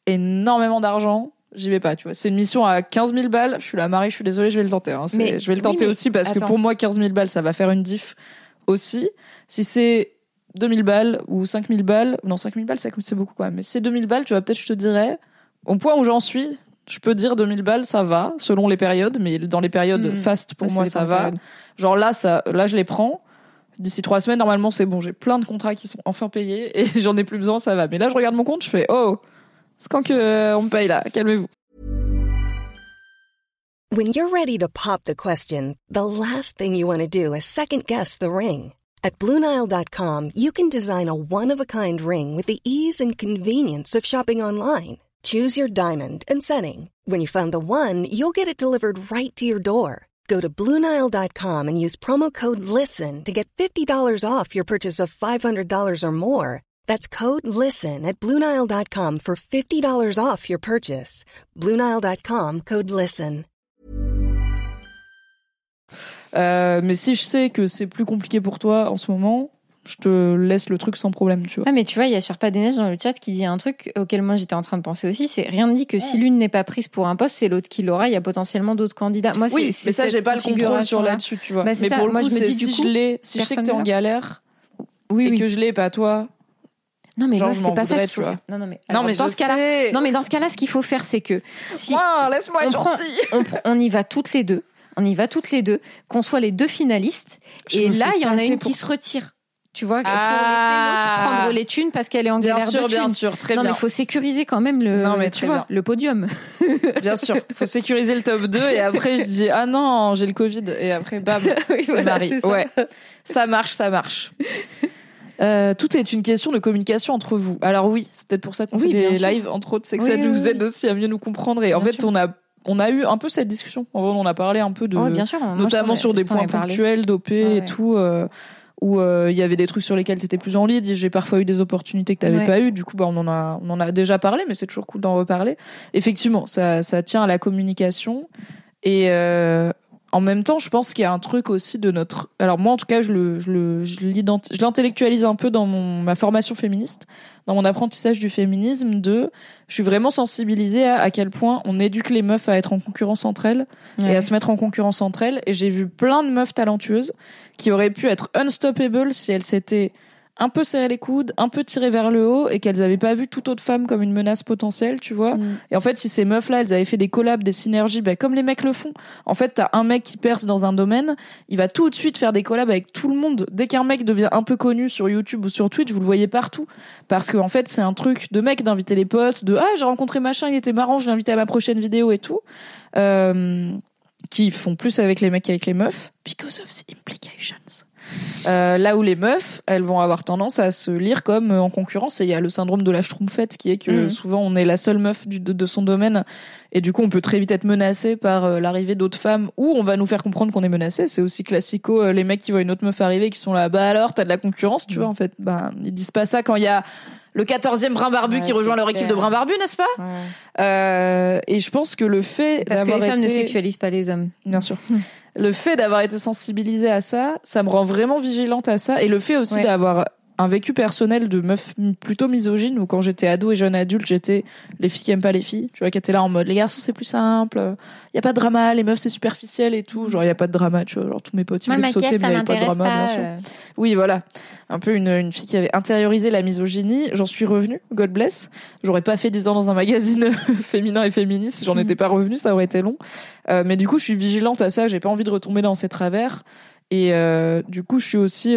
énormément d'argent, j'y vais pas, tu vois. C'est une mission à 15 000 balles, je suis la Marie, je suis désolée, je vais le tenter hein. Mais- je vais le tenter aussi parce que pour moi 15 000 balles ça va faire une diff aussi. Si c'est 2000 balles ou 5000 balles, non 5000 balles c'est c'est beaucoup quand même, mais si c'est 2000 balles, tu vois peut-être je te dirais au point où j'en suis, Je peux dire 2000 balles, ça va, selon les périodes, mais dans les périodes Mhm. fast, pour Ouais, moi, ça va. des périodes. Genre là, ça, là, je les prends. D'ici trois semaines, normalement, c'est bon. J'ai plein de contrats qui sont enfin payés et j'en ai plus besoin, ça va. Mais là, je regarde mon compte, je fais, oh, c'est quand que euh, on me paye là Calmez-vous. When you're ready to pop the question, the last thing you want to do is second guess the ring. At Bluenile.com, you can design a one of a kind ring with the ease and convenience of shopping online. Choose your diamond and setting. When you find the one, you'll get it delivered right to your door. Go to Bluenile.com and use promo code LISTEN to get $50 off your purchase of $500 or more. That's code LISTEN at Bluenile.com for $50 off your purchase. Bluenile.com code LISTEN. Euh, mais si je sais que c'est plus compliqué pour toi en ce moment, je te laisse le truc sans problème, tu vois. Ah, mais tu vois, il y a Sherpa des Neiges dans le chat qui dit un truc auquel moi j'étais en train de penser aussi. C'est rien ne dit que si l'une n'est pas prise pour un poste, c'est l'autre qui l'aura. Il y a potentiellement d'autres candidats. Moi, oui, mais ça, j'ai pas le contrôle sur là-dessus, tu vois. Bah, mais ça. pour le Moi, coup, je me dis, du si coup, je l'ai, si je sais que t'es en galère Oui, et oui. que je l'ai pas toi. Non, mais c'est pas ça qu'il faut faire. Non, non, mais, non, mais dans ce cas-là, non, mais dans ce cas-là, ce qu'il faut faire, c'est que si laisse-moi on prend- on, y va toutes les deux, on y va toutes les deux, qu'on soit les deux finalistes, Je et là, il y en a une pour- qui se retire. Tu vois, pour Ah. laisser l'autre prendre les thunes parce qu'elle est en Bien galère sûr, de bien thunes. sûr, très non, bien. mais il faut sécuriser quand même le, Non, mais tu très vois, bien. le podium. Bien sûr, faut sécuriser le top 2 et après je dis ah non, j'ai le Covid et après bam, Oui, c'est voilà, Marie. ça. Ouais. Ça marche, ça marche. Euh, tout est une question de communication entre vous. Alors oui, c'est peut-être pour ça qu'on Oui, fait bien des sûr. lives entre autres, c'est que Oui, ça nous aide aussi à mieux nous comprendre et en Bien fait sûr. on a on a eu un peu cette discussion. En vrai, on a parlé un peu de Ouais, bien sûr. moi, notamment sur des points ponctuels d'OP Ouais, et tout euh, où euh, il y avait des trucs sur lesquels tu étais plus en lead, j'ai parfois eu des opportunités que tu n'avais Ouais. pas eu, du coup bah on en a on en a déjà parlé mais c'est toujours cool d'en reparler. Effectivement, ça ça tient à la communication et euh, en même temps, je pense qu'il y a un truc aussi de notre. Alors moi, en tout cas, je le, je le, je l'identi- je l'intellectualise un peu dans mon ma formation féministe, dans mon apprentissage du féminisme. De, je suis vraiment sensibilisée à à quel point on éduque les meufs à être en concurrence entre elles et à se mettre en concurrence entre elles. Et j'ai vu plein de meufs talentueuses qui auraient pu être unstoppable si elles s'étaient un peu serré les coudes, un peu tiré vers le haut et qu'elles avaient pas vu toute autre femme comme une menace potentielle, tu vois. Mm. Et en fait, si ces meufs-là, elles avaient fait des collabs, des synergies, bah, comme les mecs le font. En fait, t'as un mec qui perce dans un domaine, il va tout de suite faire des collabs avec tout le monde. Dès qu'un mec devient un peu connu sur YouTube ou sur Twitch, vous le voyez partout. Parce que, en fait, c'est un truc de mec d'inviter les potes, de, ah, j'ai rencontré machin, il était marrant, je l'ai invité à ma prochaine vidéo et tout. Euh, qui font plus avec les mecs qu'avec les meufs? Because of the implications. Euh, là où les meufs, elles vont avoir tendance à se lire comme euh, en concurrence. Et il y a le syndrome de la schtroumpfette qui est que Mhm. souvent on est la seule meuf du- de, de son domaine. Et du coup, on peut très vite être menacé par euh, l'arrivée d'autres femmes ou on va nous faire comprendre qu'on est menacé. C'est aussi classico. les mecs qui voient une autre meuf arriver qui sont là, bah alors, t'as de la concurrence, tu Mhm. vois, en fait. Bah, ils disent pas ça quand il y a le 14e brin barbu Ouais, qui rejoint leur clair. équipe de brin barbu, n'est-ce pas? Ouais. Euh, Et je pense que le fait Parce que les femmes ne sexualisent pas les hommes. Bien sûr. Le fait d'avoir été sensibilisée à ça, ça me rend vraiment vigilante à ça. Et le fait aussi Ouais. d'avoir un vécu personnel de meuf plutôt misogyne, où quand j'étais ado et jeune adulte, j'étais les filles qui aiment pas les filles. Tu vois, qui étaient là en mode, les garçons c'est plus simple, il y a pas de drama, les meufs c'est superficiel et tout. Genre, il y a pas de drama, tu vois. Genre, tous mes potes, ils voulaient me sauter, mais il y avait pas de drama, bien sûr. euh. Oui, voilà. Un peu une, une fille qui avait intériorisé la misogynie. J'en suis revenue, God bless. J'aurais pas fait 10 ans dans un magazine féminin et féministe si j'en étais pas revenue, ça aurait été long. Euh, mais du coup, je suis vigilante à ça. J'ai pas envie de retomber dans ces travers. Et euh, du coup, je suis aussi.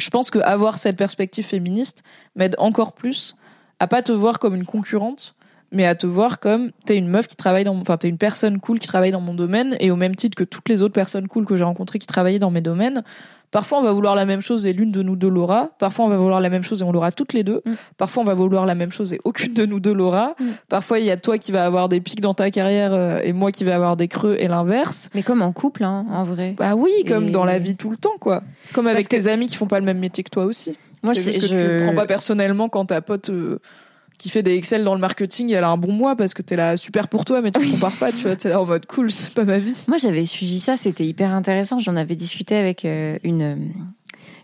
Je pense que avoir cette perspective féministe m'aide encore plus à pas te voir comme une concurrente, mais à te voir comme t'es une meuf qui travaille dans, enfin t'es une personne cool qui travaille dans mon domaine et au même titre que toutes les autres personnes cool que j'ai rencontrées qui travaillaient dans mes domaines. Parfois on va vouloir la même chose et l'une de nous deux l'aura. Parfois on va vouloir la même chose et on l'aura toutes les deux. Mm. Parfois on va vouloir la même chose et aucune de nous deux l'aura. Mm. Parfois il y a toi qui va avoir des pics dans ta carrière euh, et moi qui vais avoir des creux et l'inverse. Mais comme en couple, hein, en vrai. Bah oui, comme Et- dans la vie tout le temps quoi. Comme avec que- tes amis qui font pas le même métier que toi aussi. Moi, c'est je juste que tu le prends pas personnellement quand ta pote euh, qui fait des Excel dans le marketing, elle a un bon mois parce que t'es là super pour toi, mais tu te compares pas, tu vois, t'es là en mode cool, c'est pas ma vie. Moi, j'avais suivi ça, c'était hyper intéressant. J'en avais discuté avec euh, une,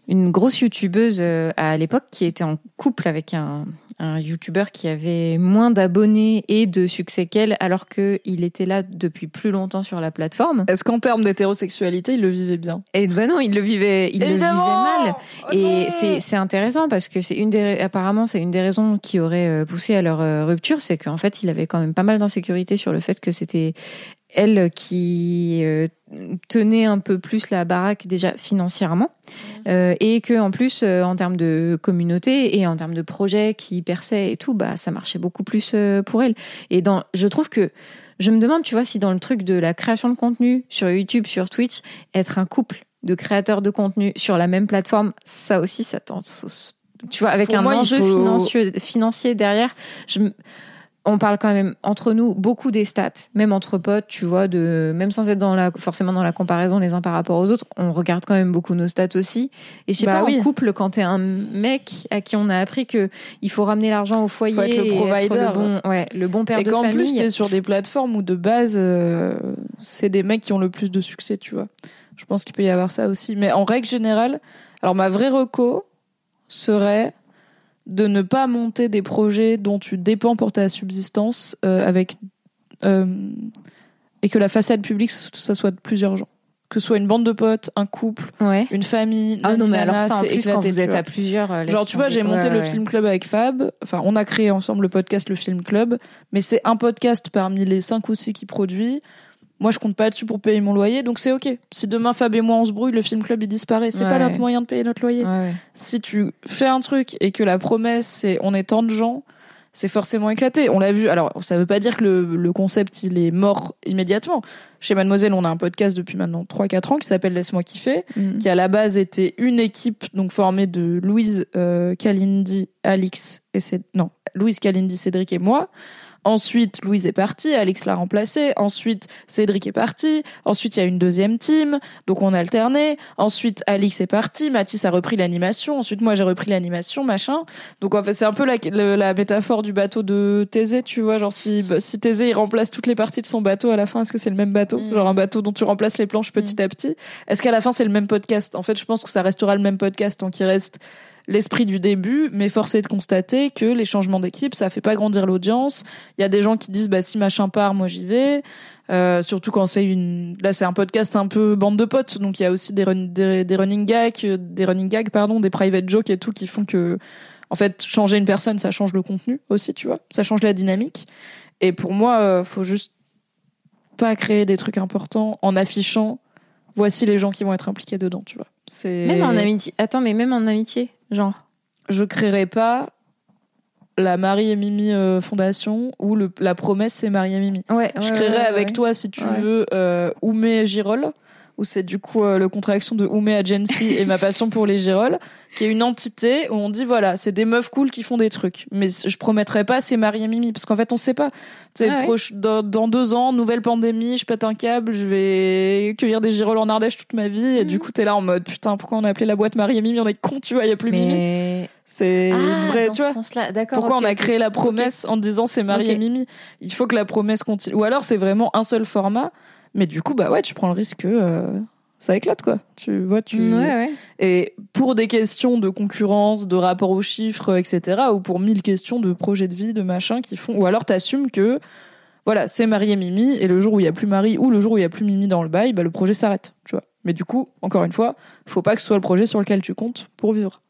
une grosse youtubeuse euh, à l'époque qui était en couple avec un, un youtubeur qui avait moins d'abonnés et de succès qu'elle, alors qu'il était là depuis plus longtemps sur la plateforme. Est-ce qu'en termes d'hétérosexualité, il le vivait bien? Et ben non, il le vivait, il le vivait mal. Oh Et c'est c'est intéressant parce que c'est une des apparemment c'est une des raisons qui aurait euh, poussé à leur euh, rupture, c'est qu'en fait il avait quand même pas mal d'insécurité sur le fait que c'était elle qui euh, tenait un peu plus la baraque déjà financièrement. Euh, et que en plus euh, en termes de communauté et en termes de projets qui perçaient et tout bah ça marchait beaucoup plus pour elle. Et dans je trouve que je me demande tu vois si dans le truc de la création de contenu sur YouTube sur Twitch être un couple de créateurs de contenu sur la même plateforme ça aussi ça tente tu vois avec Pour un moi, enjeu faut- financier financier derrière je on parle quand même entre nous beaucoup des stats, même entre potes, tu vois, de même sans être dans la forcément dans la comparaison les uns par rapport aux autres, on regarde quand même beaucoup nos stats aussi. Et je sais Bah pas oui. en couple quand t'es un mec à qui on a appris que il faut ramener l'argent au foyer Faut être le et provider. le bon, ouais, le bon père Et de qu'en famille. plus, t'es sur des plateformes où de base, euh, c'est des mecs qui ont le plus de succès, tu vois. Je pense qu'il peut y avoir ça aussi. Mais en règle générale, alors ma vraie reco serait de ne pas monter des projets dont tu dépends pour ta subsistance euh, avec euh, et que la façade publique ça soit de plusieurs gens que ce soit une bande de potes un couple Ouais. une famille Ah non mais alors ça en c'est plus quand éclaté, vous tu êtes à plusieurs euh, Genre, tu vois, j'ai monté Ouais, le ouais. Film Club avec Fab. Enfin, on a créé ensemble le podcast Le Film Club. Mais c'est un podcast parmi les cinq ou six qui produit. Moi, je compte pas dessus pour payer mon loyer. Donc, c'est OK. Si demain, Fab et moi, on se brouille, le Film Club, il disparaît. C'est pas Ouais. notre moyen de payer notre loyer. Ouais. Si tu fais un truc et que la promesse, c'est on est tant de gens, c'est forcément éclaté. On l'a vu. Alors, ça veut pas dire que le, le concept, il est mort immédiatement. Chez Mademoiselle, on a un podcast depuis maintenant 3-4 ans qui s'appelle Laisse-moi kiffer Mm. qui à la base était une équipe donc formée de Louise euh, Kalindi, Alix et Céd- non Louise Kalindi, Cédric et moi. Ensuite, Louise est partie, Alix l'a remplacée. Ensuite, Cédric est parti. Ensuite, il y a une deuxième team, donc on a alterné. Ensuite, Alix est parti, Mathis a repris l'animation. Ensuite, moi, j'ai repris l'animation, machin. Donc en fait, c'est un peu la, métaphore du bateau de Thésée, tu vois. Genre si, si Thésée il remplace toutes les parties de son bateau, à la fin, est-ce que c'est le même bateau? Mm. Genre un bateau dont tu remplaces les planches petit à petit. Est-ce qu'à la fin, c'est le même podcast? En fait, je pense que ça restera le même podcast tant qu'il reste l'esprit du début, mais force est de constater que les changements d'équipe, ça fait pas grandir l'audience. Il y a des gens qui disent, bah si machin part, moi j'y vais. Euh, surtout quand c'est une, là c'est un podcast un peu bande de potes, donc il y a aussi des, des running gags, euh, des running gags pardon, des private jokes et tout qui font que, en fait, changer une personne, ça change le contenu aussi, tu vois, ça change la dynamique. Et pour moi, euh, faut juste pas créer des trucs importants en affichant, voici les gens qui vont être impliqués dedans, tu vois. C'est Même en amitié. Attends, mais même en amitié, genre. je créerai pas la Marie et Mimi euh, Fondation où le, la promesse c'est Marie et Mimi. Ouais. je créerai ouais, avec toi si tu veux euh, Oumé et Girol où c'est du coup euh, le contraction de Oumé Agency et ma passion pour les Girol qui est une entité où on dit voilà c'est des meufs cool qui font des trucs. Mais je promettrai pas c'est Marie et Mimi parce qu'en fait on sait pas. Tu sais Ah ouais. dans, dans deux ans nouvelle pandémie je pète un câble je vais cueillir des girolles en Ardèche toute ma vie et Mhm. du coup t'es là en mode putain pourquoi on a appelé la boîte Marie et Mimi on est con tu vois y a plus Mimi. Mais c'est ah, vrai tu vois. pourquoi on a créé la promesse en disant c'est Marie et Mimi? Il faut que la promesse continue. Ou alors c'est vraiment un seul format, mais du coup bah ouais, tu prends le risque que euh, ça éclate quoi. Tu vois, tu Ouais, ouais. et pour des questions de concurrence, de rapport aux chiffres, etc. Ou pour mille questions de projet de vie, de machin qui font. Ou alors t'assumes que voilà, c'est Marie et Mimi, et le jour où il y a plus Marie ou le jour où il y a plus Mimi dans le bail, bah, le projet s'arrête. Tu vois. Mais du coup, encore une fois, faut pas que ce soit le projet sur lequel tu comptes pour vivre.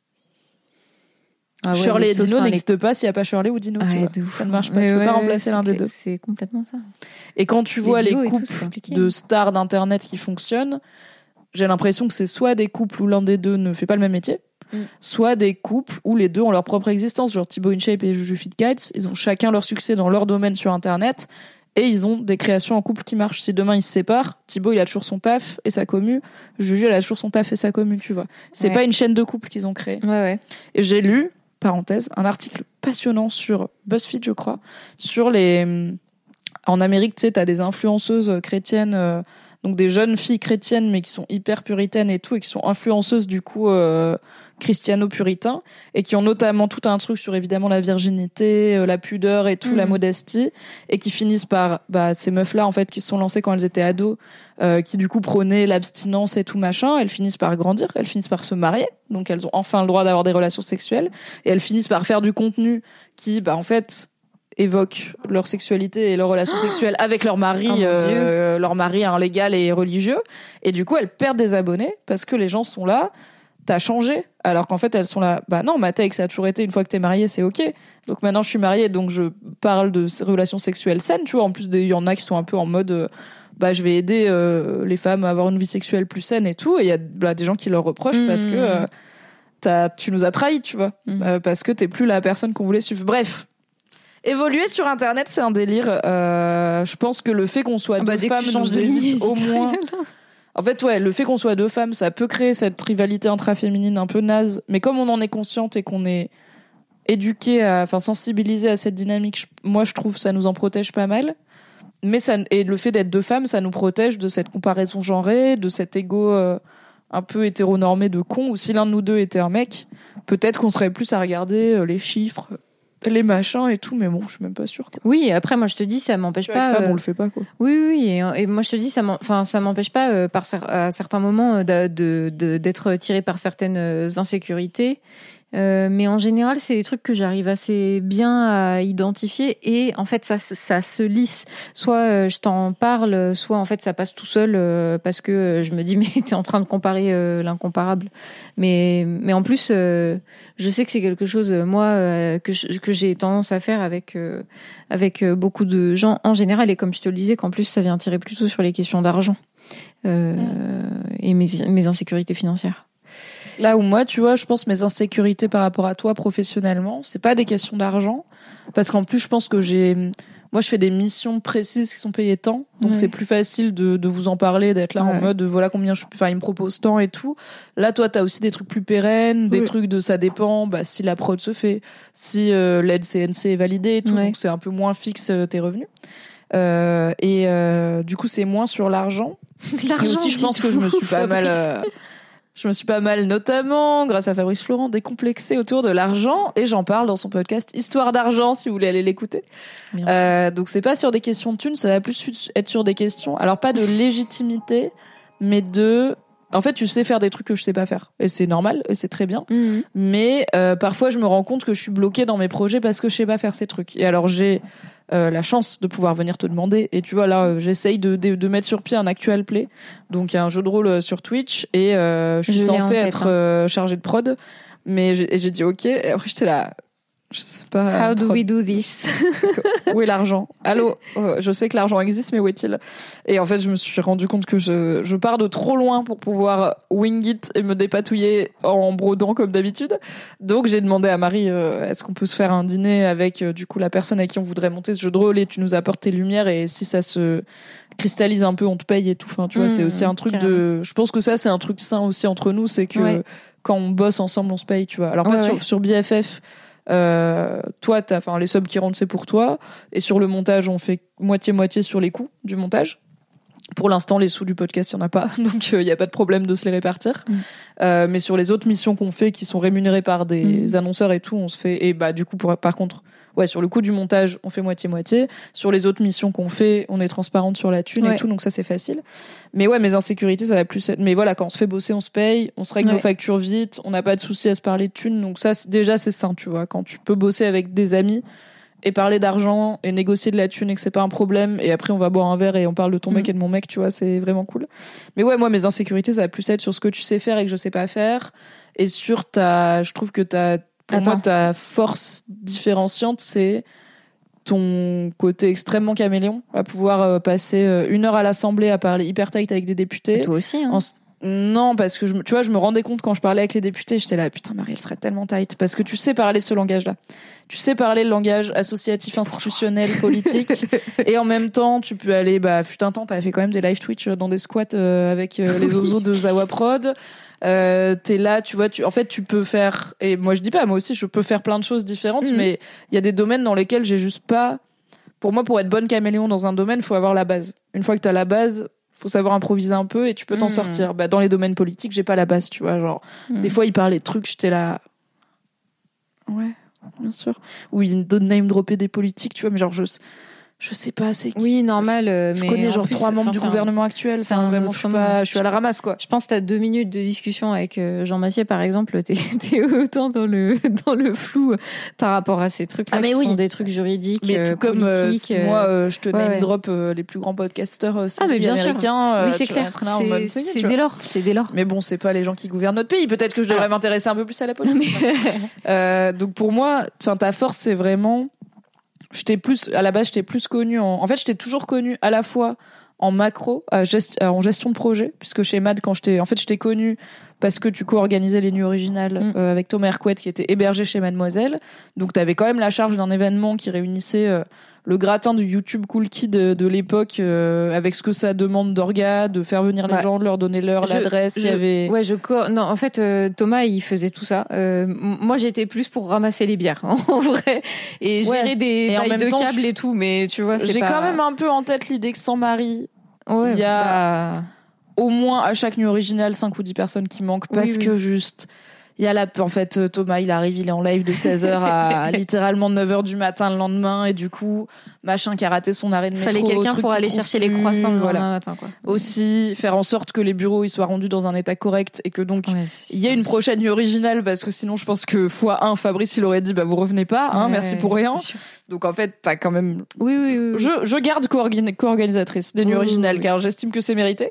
Ah ouais, Shirley et Dino les- n'existent pas s'il n'y a pas Shirley ou Dino. tu vois. Ça ne marche pas. Ouais, tu peux ouais, pas remplacer l'un des deux. C'est complètement ça. Et quand tu vois les, tout, couples de stars d'internet qui fonctionnent, j'ai l'impression que c'est soit des couples où l'un des deux ne fait pas le même métier, Mm. soit des couples où les deux ont leur propre existence, genre Thibaut InShape et Juju Fit Guides, ils ont chacun leur succès dans leur domaine sur internet et ils ont des créations en couple qui marchent. Si demain ils se séparent, Thibaut il a toujours son taf et sa commu, Juju elle a toujours son taf et sa commu, tu vois. C'est Ouais. pas une chaîne de couple qu'ils ont créée. Ouais, ouais. Et j'ai lu, parenthèse, un article passionnant sur BuzzFeed, je crois, sur les. En Amérique, tu sais, t'as des influenceuses chrétiennes, euh, donc des jeunes filles chrétiennes, mais qui sont hyper puritaines et tout, et qui sont influenceuses, du coup, euh, christiano-puritains et qui ont notamment tout un truc sur évidemment la virginité, euh, la pudeur et tout, la Mhm. modestie, et qui finissent par bah, ces meufs-là en fait qui se sont lancées quand elles étaient ados, euh, qui du coup prônaient l'abstinence et tout machin, elles finissent par grandir, elles finissent par se marier, donc elles ont enfin le droit d'avoir des relations sexuelles, et elles finissent par faire du contenu qui, bah en fait évoque leur sexualité et leurs relations sexuelles avec leur mari, Oh euh, leur mari hein, légal et religieux. Et du coup, elles perdent des abonnés parce que les gens sont là. T'as changé, alors qu'en fait elles sont là. Bah non, ma take ça a toujours été une fois que t'es marié, c'est ok. Donc maintenant je suis mariée, donc je parle de relations sexuelles saines, tu vois. En plus, il y en a qui sont un peu en mode, euh, bah je vais aider euh, les femmes à avoir une vie sexuelle plus saine et tout. Et il y a bah, des gens qui leur reprochent parce que euh, t'as- tu nous as trahis, tu vois. Euh, parce que t'es plus la personne qu'on voulait suivre. Bref. Évoluer sur Internet, c'est un délire. Euh, je pense que le fait qu'on soit Ah bah, deux femmes nous évite au moins. En fait, ouais, le fait qu'on soit deux femmes, ça peut créer cette rivalité intraféminine un peu naze. Mais comme on en est consciente et qu'on est éduqué, à, enfin sensibilisé à cette dynamique, moi je trouve ça nous en protège pas mal. Mais ça, et le fait d'être deux femmes, ça nous protège de cette comparaison genrée, de cet ego euh, un peu hétéronormé de con. Ou si l'un de nous deux était un mec, peut-être qu'on serait plus à regarder euh, les chiffres, les machins et tout. Mais bon, je suis même pas sûre. Quoi. Oui, après, moi, je te dis, ça m'empêche pas. femme, euh, on le fait pas quoi. Oui, oui, oui, et, et moi je te dis, ça m'en- enfin, ça m'empêche pas, euh, par cer- à certains moments, euh, de- de- de- d'être tiré par certaines euh, insécurités. Euh, mais en général, c'est des trucs que j'arrive assez bien à identifier et en fait, ça, ça se lisse. Soit euh, je t'en parle, soit en fait, ça passe tout seul euh, parce que je me dis, mais t'es en train de comparer euh, l'incomparable. Mais, mais en plus, euh, je sais que c'est quelque chose, moi, euh, que je- que j'ai tendance à faire avec euh, avec beaucoup de gens en général et comme je te le disais qu'en plus ça vient tirer plutôt sur les questions d'argent euh, et mes, mes insécurités financières. Là où moi, tu vois, je pense mes insécurités par rapport à toi professionnellement, c'est pas des questions d'argent, parce qu'en plus, je pense que j'ai, moi, je fais des missions précises qui sont payées tant, donc Ouais. c'est plus facile de, de vous en parler, d'être là en mode, voilà combien je, enfin, ils me proposent tant et tout. Là, toi, t'as aussi des trucs plus pérennes, des trucs de ça dépend, bah, si la prod se fait, si euh, l'aide CNC est validée et tout, Ouais. donc c'est un peu moins fixe euh, tes revenus. Euh, et euh, du coup, c'est moins sur l'argent. Et aussi, je pense que je me suis pas mal, euh, je me suis pas mal, notamment grâce à Fabrice Florent, décomplexée autour de l'argent et j'en parle dans son podcast Histoire d'argent si vous voulez aller l'écouter. Euh, donc c'est pas sur des questions de thunes, ça va plus être sur des questions, alors pas de légitimité, mais de, en fait, tu sais faire des trucs que je sais pas faire et c'est normal et c'est très bien. Mhm. Mais euh, parfois, je me rends compte que je suis bloquée dans mes projets parce que je sais pas faire ces trucs. Et alors, j'ai euh, la chance de pouvoir venir te demander. Et tu vois, là, euh, j'essaye de, de, de mettre sur pied un actual play. Donc, il y a un jeu de rôle euh, sur Twitch et euh, je suis Je censée tête, être hein. euh, chargée de prod. Mais j'ai dit OK. Et après, j'étais là. Je sais pas. How do we do this? Où est l'argent? Allô Euh, Je sais que l'argent existe, mais où est-il? Et en fait, je me suis rendu compte que je, je pars de trop loin pour pouvoir wing it et me dépatouiller en brodant comme d'habitude. Donc, j'ai demandé à Marie euh, est-ce qu'on peut se faire un dîner avec euh, du coup la personne à qui on voudrait monter ce jeu de rôle et tu nous apportes tes lumières et si ça se cristallise un peu, on te paye et tout. Enfin, tu vois, Mmh, c'est aussi un truc de. Je pense que ça, c'est un truc sain aussi entre nous, c'est que Ouais. quand on bosse ensemble, on se paye, tu vois. Alors pas Ouais, sur, sur BFF. Euh, toi, t'as, enfin, les subs qui rentrent, c'est pour toi. Et sur le montage, on fait moitié-moitié sur les coûts du montage. Pour l'instant, les sous du podcast, il n'y en a pas. Donc, il n'y a pas de problème de se les répartir. Mm. Euh, mais sur les autres missions qu'on fait, qui sont rémunérées par des Mm. annonceurs et tout, on se fait. Et bah, du coup, pour, par contre, ouais, sur le coût du montage, on fait moitié-moitié. Sur les autres missions qu'on fait, on est transparente sur la thune et tout. Donc, ça, c'est facile. Mais ouais, mes insécurités, ça va plus être. Mais voilà, quand on se fait bosser, on se paye, on se règle Ouais. nos factures vite, on n'a pas de souci à se parler de thunes. Donc, ça, déjà, c'est sain, tu vois. Quand tu peux bosser avec des amis et parler d'argent et négocier de la thune et que c'est pas un problème et après on va boire un verre et on parle de ton Mm. mec et de mon mec tu vois c'est vraiment cool mais ouais moi mes insécurités ça va plus être sur ce que tu sais faire et que je sais pas faire et sur ta je trouve que ta pour Attends. moi ta force différenciante c'est ton côté extrêmement caméléon à pouvoir euh, passer euh, une heure à l'assemblée à parler hyper tight avec des députés Toi aussi. Hein. en Non, parce que je, tu vois, je me rendais compte quand je parlais avec les députés, j'étais là, putain, Marie, elle serait tellement tight. Parce que tu sais parler ce langage-là. Tu sais parler le langage associatif, institutionnel, politique. et en même temps, tu peux aller, bah, fut un temps, t'avais fait quand même des live Twitch dans des squats euh, avec euh, les oiseaux de Zawa Prod. Euh, t'es là, tu vois, tu, en fait, tu peux faire, et moi je dis pas, moi aussi, je peux faire plein de choses différentes, Mhm. mais il y a des domaines dans lesquels j'ai juste pas, pour moi, pour être bonne caméléon dans un domaine, faut avoir la base. Une fois que t'as la base, faut savoir improviser un peu et tu peux t'en Mm. sortir. Bah, dans les domaines politiques, j'ai pas la base, tu vois. Genre, Mm. des fois, ils parlaient de trucs, j'étais là. Ouais, bien sûr. Ou ils name dropper des politiques, tu vois, mais genre, je, je sais pas, c'est qui. Oui, normal. euh, Je mais connais en genre plus, trois membres du c'est un- gouvernement actuel. c'est Enfin, vraiment, je suis, pas, je suis à la ramasse, quoi. Je pense que t'as deux minutes de discussion avec euh, Jean Massier, par exemple, t'es t'es autant dans le dans le flou euh, par rapport à ces trucs-là Ah, mais qui oui. sont des trucs juridiques, Mais euh, tout comme euh, si euh, moi, euh, je te ouais, name ouais. drop euh, les plus grands podcasteurs euh, Ah, mais bien sûr. américains. euh, oui, c'est clair. C'est c'est dès lors. C'est dès lors. Mais bon, c'est pas les gens qui gouvernent notre pays. Peut-être que je devrais m'intéresser un peu plus à la politique. Euh, donc pour moi, ta force, c'est vraiment. Je t'ai plus à la base, je t'ai plus connu en. En fait, je t'ai toujours connu à la fois en macro, à gest- euh, en gestion de projet, puisque chez Mad, quand je t'ai, en fait, je t'ai connu parce que tu co-organisais les nuits originales Mm. euh, avec Thomas Hercouet qui était hébergé chez Mademoiselle. Donc tu avais quand même la charge d'un événement qui réunissait euh, le gratin du YouTube Cool Kid de, de l'époque euh, avec ce que ça demande d'orga, de faire venir les Ouais. gens, de leur donner l'heure, l'adresse. Il y avait. Ouais, je non, en fait, euh, Thomas, il faisait tout ça. Euh, moi, j'étais plus pour ramasser les bières, en vrai, et Ouais. gérer des Et en même de temps, câbles je- et tout. Mais tu vois, c'est J'ai pas- quand même un peu en tête l'idée que sans Marie, Ouais, il y a- bah, au moins à chaque nuit originale 5 ou 10 personnes qui manquent parce oui. que juste il y a la en fait euh, Thomas il arrive il est en live de 16h à littéralement 9h du matin le lendemain et du coup machin qui a raté son arrêt de métro fallait quelqu'un pour aller chercher les croissants le voilà lendemain matin, quoi. aussi faire en sorte que les bureaux ils soient rendus dans un état correct et que donc Ouais, il y a une prochaine nuit originale parce que sinon je pense que fois 1 Fabrice il aurait dit bah vous revenez pas hein, Ouais, merci pour rien donc en fait t'as quand même Oui, oui, oui. oui. je, je garde co-organ- co-organisatrice des nuits Oui, originales car j'estime que c'est mérité.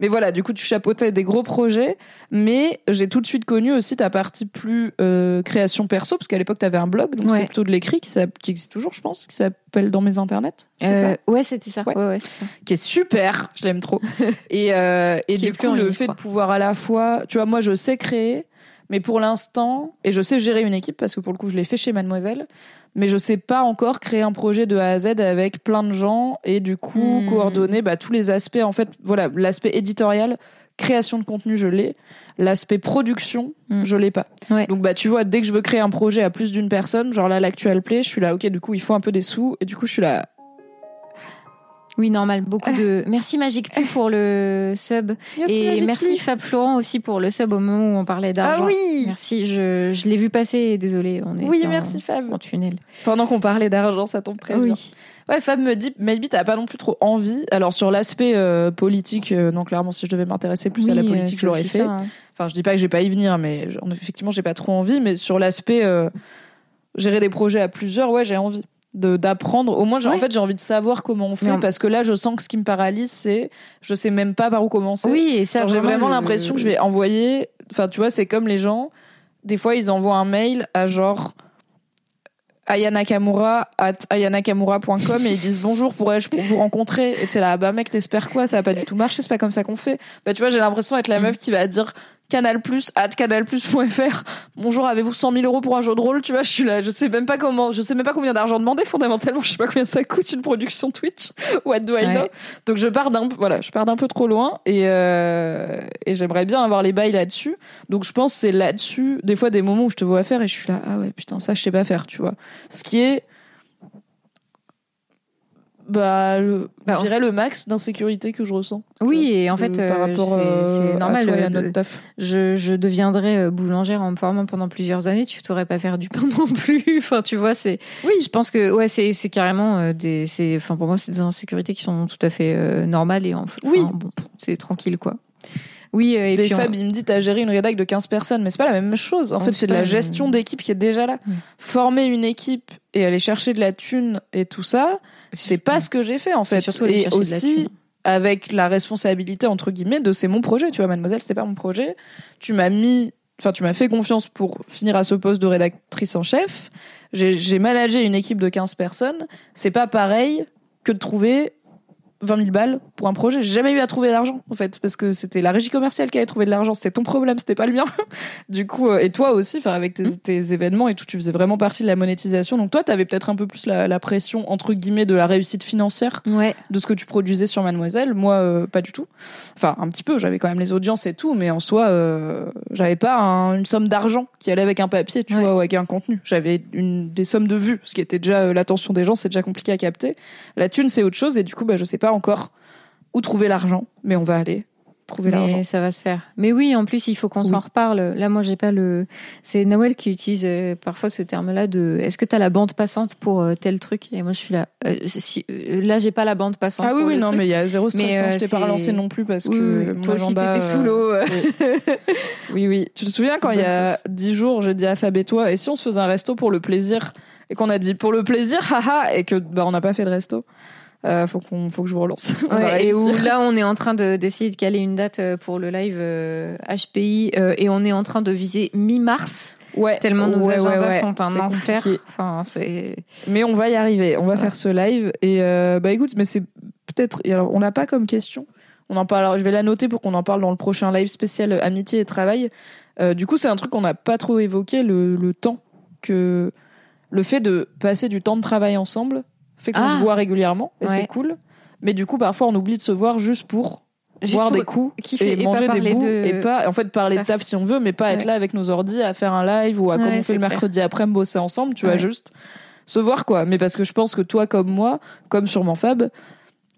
Mais voilà, du coup, tu chapeautais des gros projets, mais j'ai tout de suite connu aussi ta partie plus euh, création perso, parce qu'à l'époque, tu avais un blog, donc Ouais. c'était plutôt de l'écrit qui, existe toujours, je pense, qui s'appelle Dans mes internets. Ça Euh, ouais, c'était ça. Ouais. Ça. qui est super, je l'aime trop. et euh, et du coup, le fait de pouvoir à la fois, tu vois, moi je sais créer, mais pour l'instant, et je sais gérer une équipe parce que pour le coup je l'ai fait chez Mademoiselle, mais je sais pas encore créer un projet de A à Z avec plein de gens et du coup Hmm. coordonner bah, tous les aspects. En fait, voilà, l'aspect éditorial, création de contenu, je l'ai. L'aspect production, Hmm. je l'ai pas. Ouais. Donc bah tu vois, dès que je veux créer un projet à plus d'une personne, genre là l'actual play, je suis là, ok, du coup il faut un peu des sous et du coup je suis là. Oui, normal. Beaucoup de. Merci Magic Pou pour le sub. et Magic merci. Fab Florent aussi pour le sub au moment où on parlait d'argent. Ah oui. Merci, je, je l'ai vu passer. Désolé, on est Oui, merci Fab. en tunnel. Pendant qu'on parlait d'argent, ça tombe très Oui. bien. Ouais, Fab me dit, maybe t'as pas non plus trop envie. Alors sur l'aspect euh, politique, euh, non clairement, si je devais m'intéresser plus à la Oui, politique, euh, je l'aurais fait. ça, hein. Enfin, je dis pas que j'ai pas y venir, mais je- effectivement, j'ai pas trop envie. Mais sur l'aspect euh, gérer des projets à plusieurs, ouais, j'ai envie d'apprendre. Au moins, j'ai- en fait, j'ai envie de savoir comment on fait parce que là, je sens que ce qui me paralyse, c'est je sais même pas par où commencer. Oui, et ça, j'ai vraiment le- l'impression que je vais envoyer. Enfin, tu vois, c'est comme les gens. Des fois, ils envoient un mail à genre ayanakamura at ayanakamura.com et ils disent bonjour, pourrais-je vous rencontrer? Et t'es là, bah mec, t'espères quoi? Ça va pas du tout marcher, c'est pas comme ça qu'on fait. Bah tu vois, j'ai l'impression d'être la meuf qui va dire Canal Plus, at canalplus.fr. Bonjour, avez-vous 100 000 euros pour un jeu de rôle? Tu vois, je suis là, je sais même pas comment, je sais même pas combien d'argent demander fondamentalement. Je sais pas combien ça coûte une production Twitch. What do I Ouais. know Donc je pars d'un, voilà, je pars d'un peu trop loin et euh, et j'aimerais bien avoir les bails là-dessus. Donc je pense que c'est là-dessus, des fois des moments où je te vois faire et je suis là, ah ouais putain ça je sais pas faire, tu vois. Ce qui est bah, le, Bah, je dirais le max d'insécurité que je ressens. Oui, et en Euh, fait, par euh, rapport c'est- euh, c'est à normal. toi et à euh, notre taf. je, je deviendrais euh, boulangère en me formant pendant plusieurs années. Tu saurais pas faire du pain non plus. enfin, tu vois, c'est. Oui. Je pense que ouais, c'est c'est carrément euh, des. c'est- Enfin, pour moi, c'est des insécurités qui sont tout à fait euh, normales et en fait, Oui. enfin, bon, c'est tranquille quoi. Oui, euh, et puis on- Fab, il me dit, t'as géré une rédac de 15 personnes, mais c'est pas la même chose. En fait, c'est de la gestion d'équipe qui est déjà là. Oui. Former une équipe et aller chercher de la thune et tout ça, c'est pas ce que j'ai fait, en fait. surtout Et aussi, avec la responsabilité, entre guillemets, de c'est mon projet. Tu vois, mademoiselle, c'était pas mon projet. Tu m'as mis, enfin, tu m'as fait confiance pour finir à ce poste de rédactrice en chef. J'ai j'ai managé une équipe de 15 personnes. C'est pas pareil que de trouver 20 000 balles pour un projet. J'ai jamais eu à trouver l'argent, en fait, parce que c'était la régie commerciale qui avait trouvé de l'argent. C'était ton problème, c'était pas le mien. du coup, euh, et toi aussi, enfin, avec tes, tes événements et tout, tu faisais vraiment partie de la monétisation. Donc toi, t'avais peut-être un peu plus la, la pression, entre guillemets, de la réussite financière Ouais. de ce que tu produisais sur Mademoiselle. Moi, euh, pas du tout. Enfin, un petit peu. J'avais quand même les audiences et tout, mais en soi, euh, j'avais pas un- une somme d'argent qui allait avec un papier, tu Ouais. vois, ou avec un contenu. J'avais une des sommes de vues, ce qui était déjà euh, l'attention des gens, c'est déjà compliqué à capter. La thune, c'est autre chose, et du coup, bah, je sais pas encore ou trouver l'argent. Mais on va aller trouver l'argent. Ça va se faire. Mais oui, en plus, il faut qu'on s'en reparle. Là, moi, j'ai pas le. C'est Noël qui utilise euh, parfois ce terme-là de. Est-ce que tu as la bande passante pour euh, tel truc? Et moi, je suis là. euh, si, là, j'ai pas la bande passante. Ah oui, pour oui, non, truc. mais il y a zéro stress. Hein, euh, je t'ai pas relancé non plus parce Oui, que oui, toi aussi, t'étais sous l'eau. euh. Oui, oui. Tu te souviens quand il y a dix jours, j'ai dit à Fab et toi, et si on se faisait un resto pour le plaisir? Et qu'on a dit pour le plaisir, haha, et que bah, on n'a pas fait de resto. Euh, faut, qu'on, faut que je vous relance. Ouais, et où là, on est en train de- d'essayer de caler une date euh, pour le live euh, HPI euh, et on est en train de viser mi-mars. ouais, Tellement nos ouais, agendas ouais. sont un enfer. compliqué. Enfin, c'est. Mais on va y arriver. On va faire ce live. Et bah écoute, mais c'est peut-être. Alors, on n'a pas comme question. On en parle. alors, je vais la noter pour qu'on en parle dans le prochain live spécial amitié et travail. Du coup, c'est un truc qu'on n'a pas trop évoqué le, le temps que le fait de passer du temps de travail ensemble fait qu'on Ah. se voit régulièrement et Ouais. c'est cool. Mais du coup, parfois, on oublie de se voir juste pour Juste voir pour des coups kiffer et, manger des bouts de- et pas en fait parler de taf. si on veut mais pas être là avec nos ordi à faire un live ou à comme Ouais, on fait le clair. mercredi après me bosser ensemble tu vois juste se voir quoi mais parce que je pense que toi comme moi comme sûrement Fab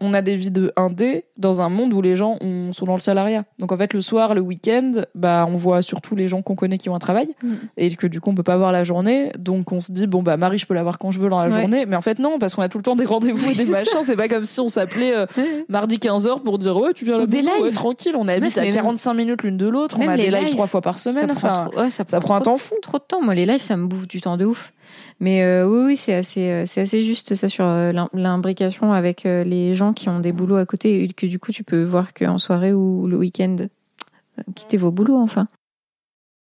on a des vies de 1D dans un monde où les gens ont- sont dans le salariat. Donc en fait le soir, le week-end, bah on voit surtout les gens qu'on connaît qui ont un travail Mm. et que du coup on peut pas voir la journée. Donc on se dit bon bah Marie je peux la voir quand je veux dans la Ouais. journée, mais en fait non parce qu'on a tout le temps des rendez-vous et des machins. C'est pas comme si on s'appelait euh, mardi 15h pour dire ouais tu viens à la Ou des maison, ouais, tranquille. On habite à mais même- 45 minutes l'une de l'autre. On a des lives trois fois par semaine. ça prend, Enfin trop, ouais, ça ça prend prend un temps fou. Trop de temps. Moi, les lives, ça me bouffe du temps de ouf. Mais euh, oui, oui, c'est assez, euh, c'est assez juste ça sur euh, l'im- l'imbrication avec euh, les gens qui ont des boulots à côté et que du coup, tu peux voir qu'en soirée ou le week-end, quittez vos boulots, enfin.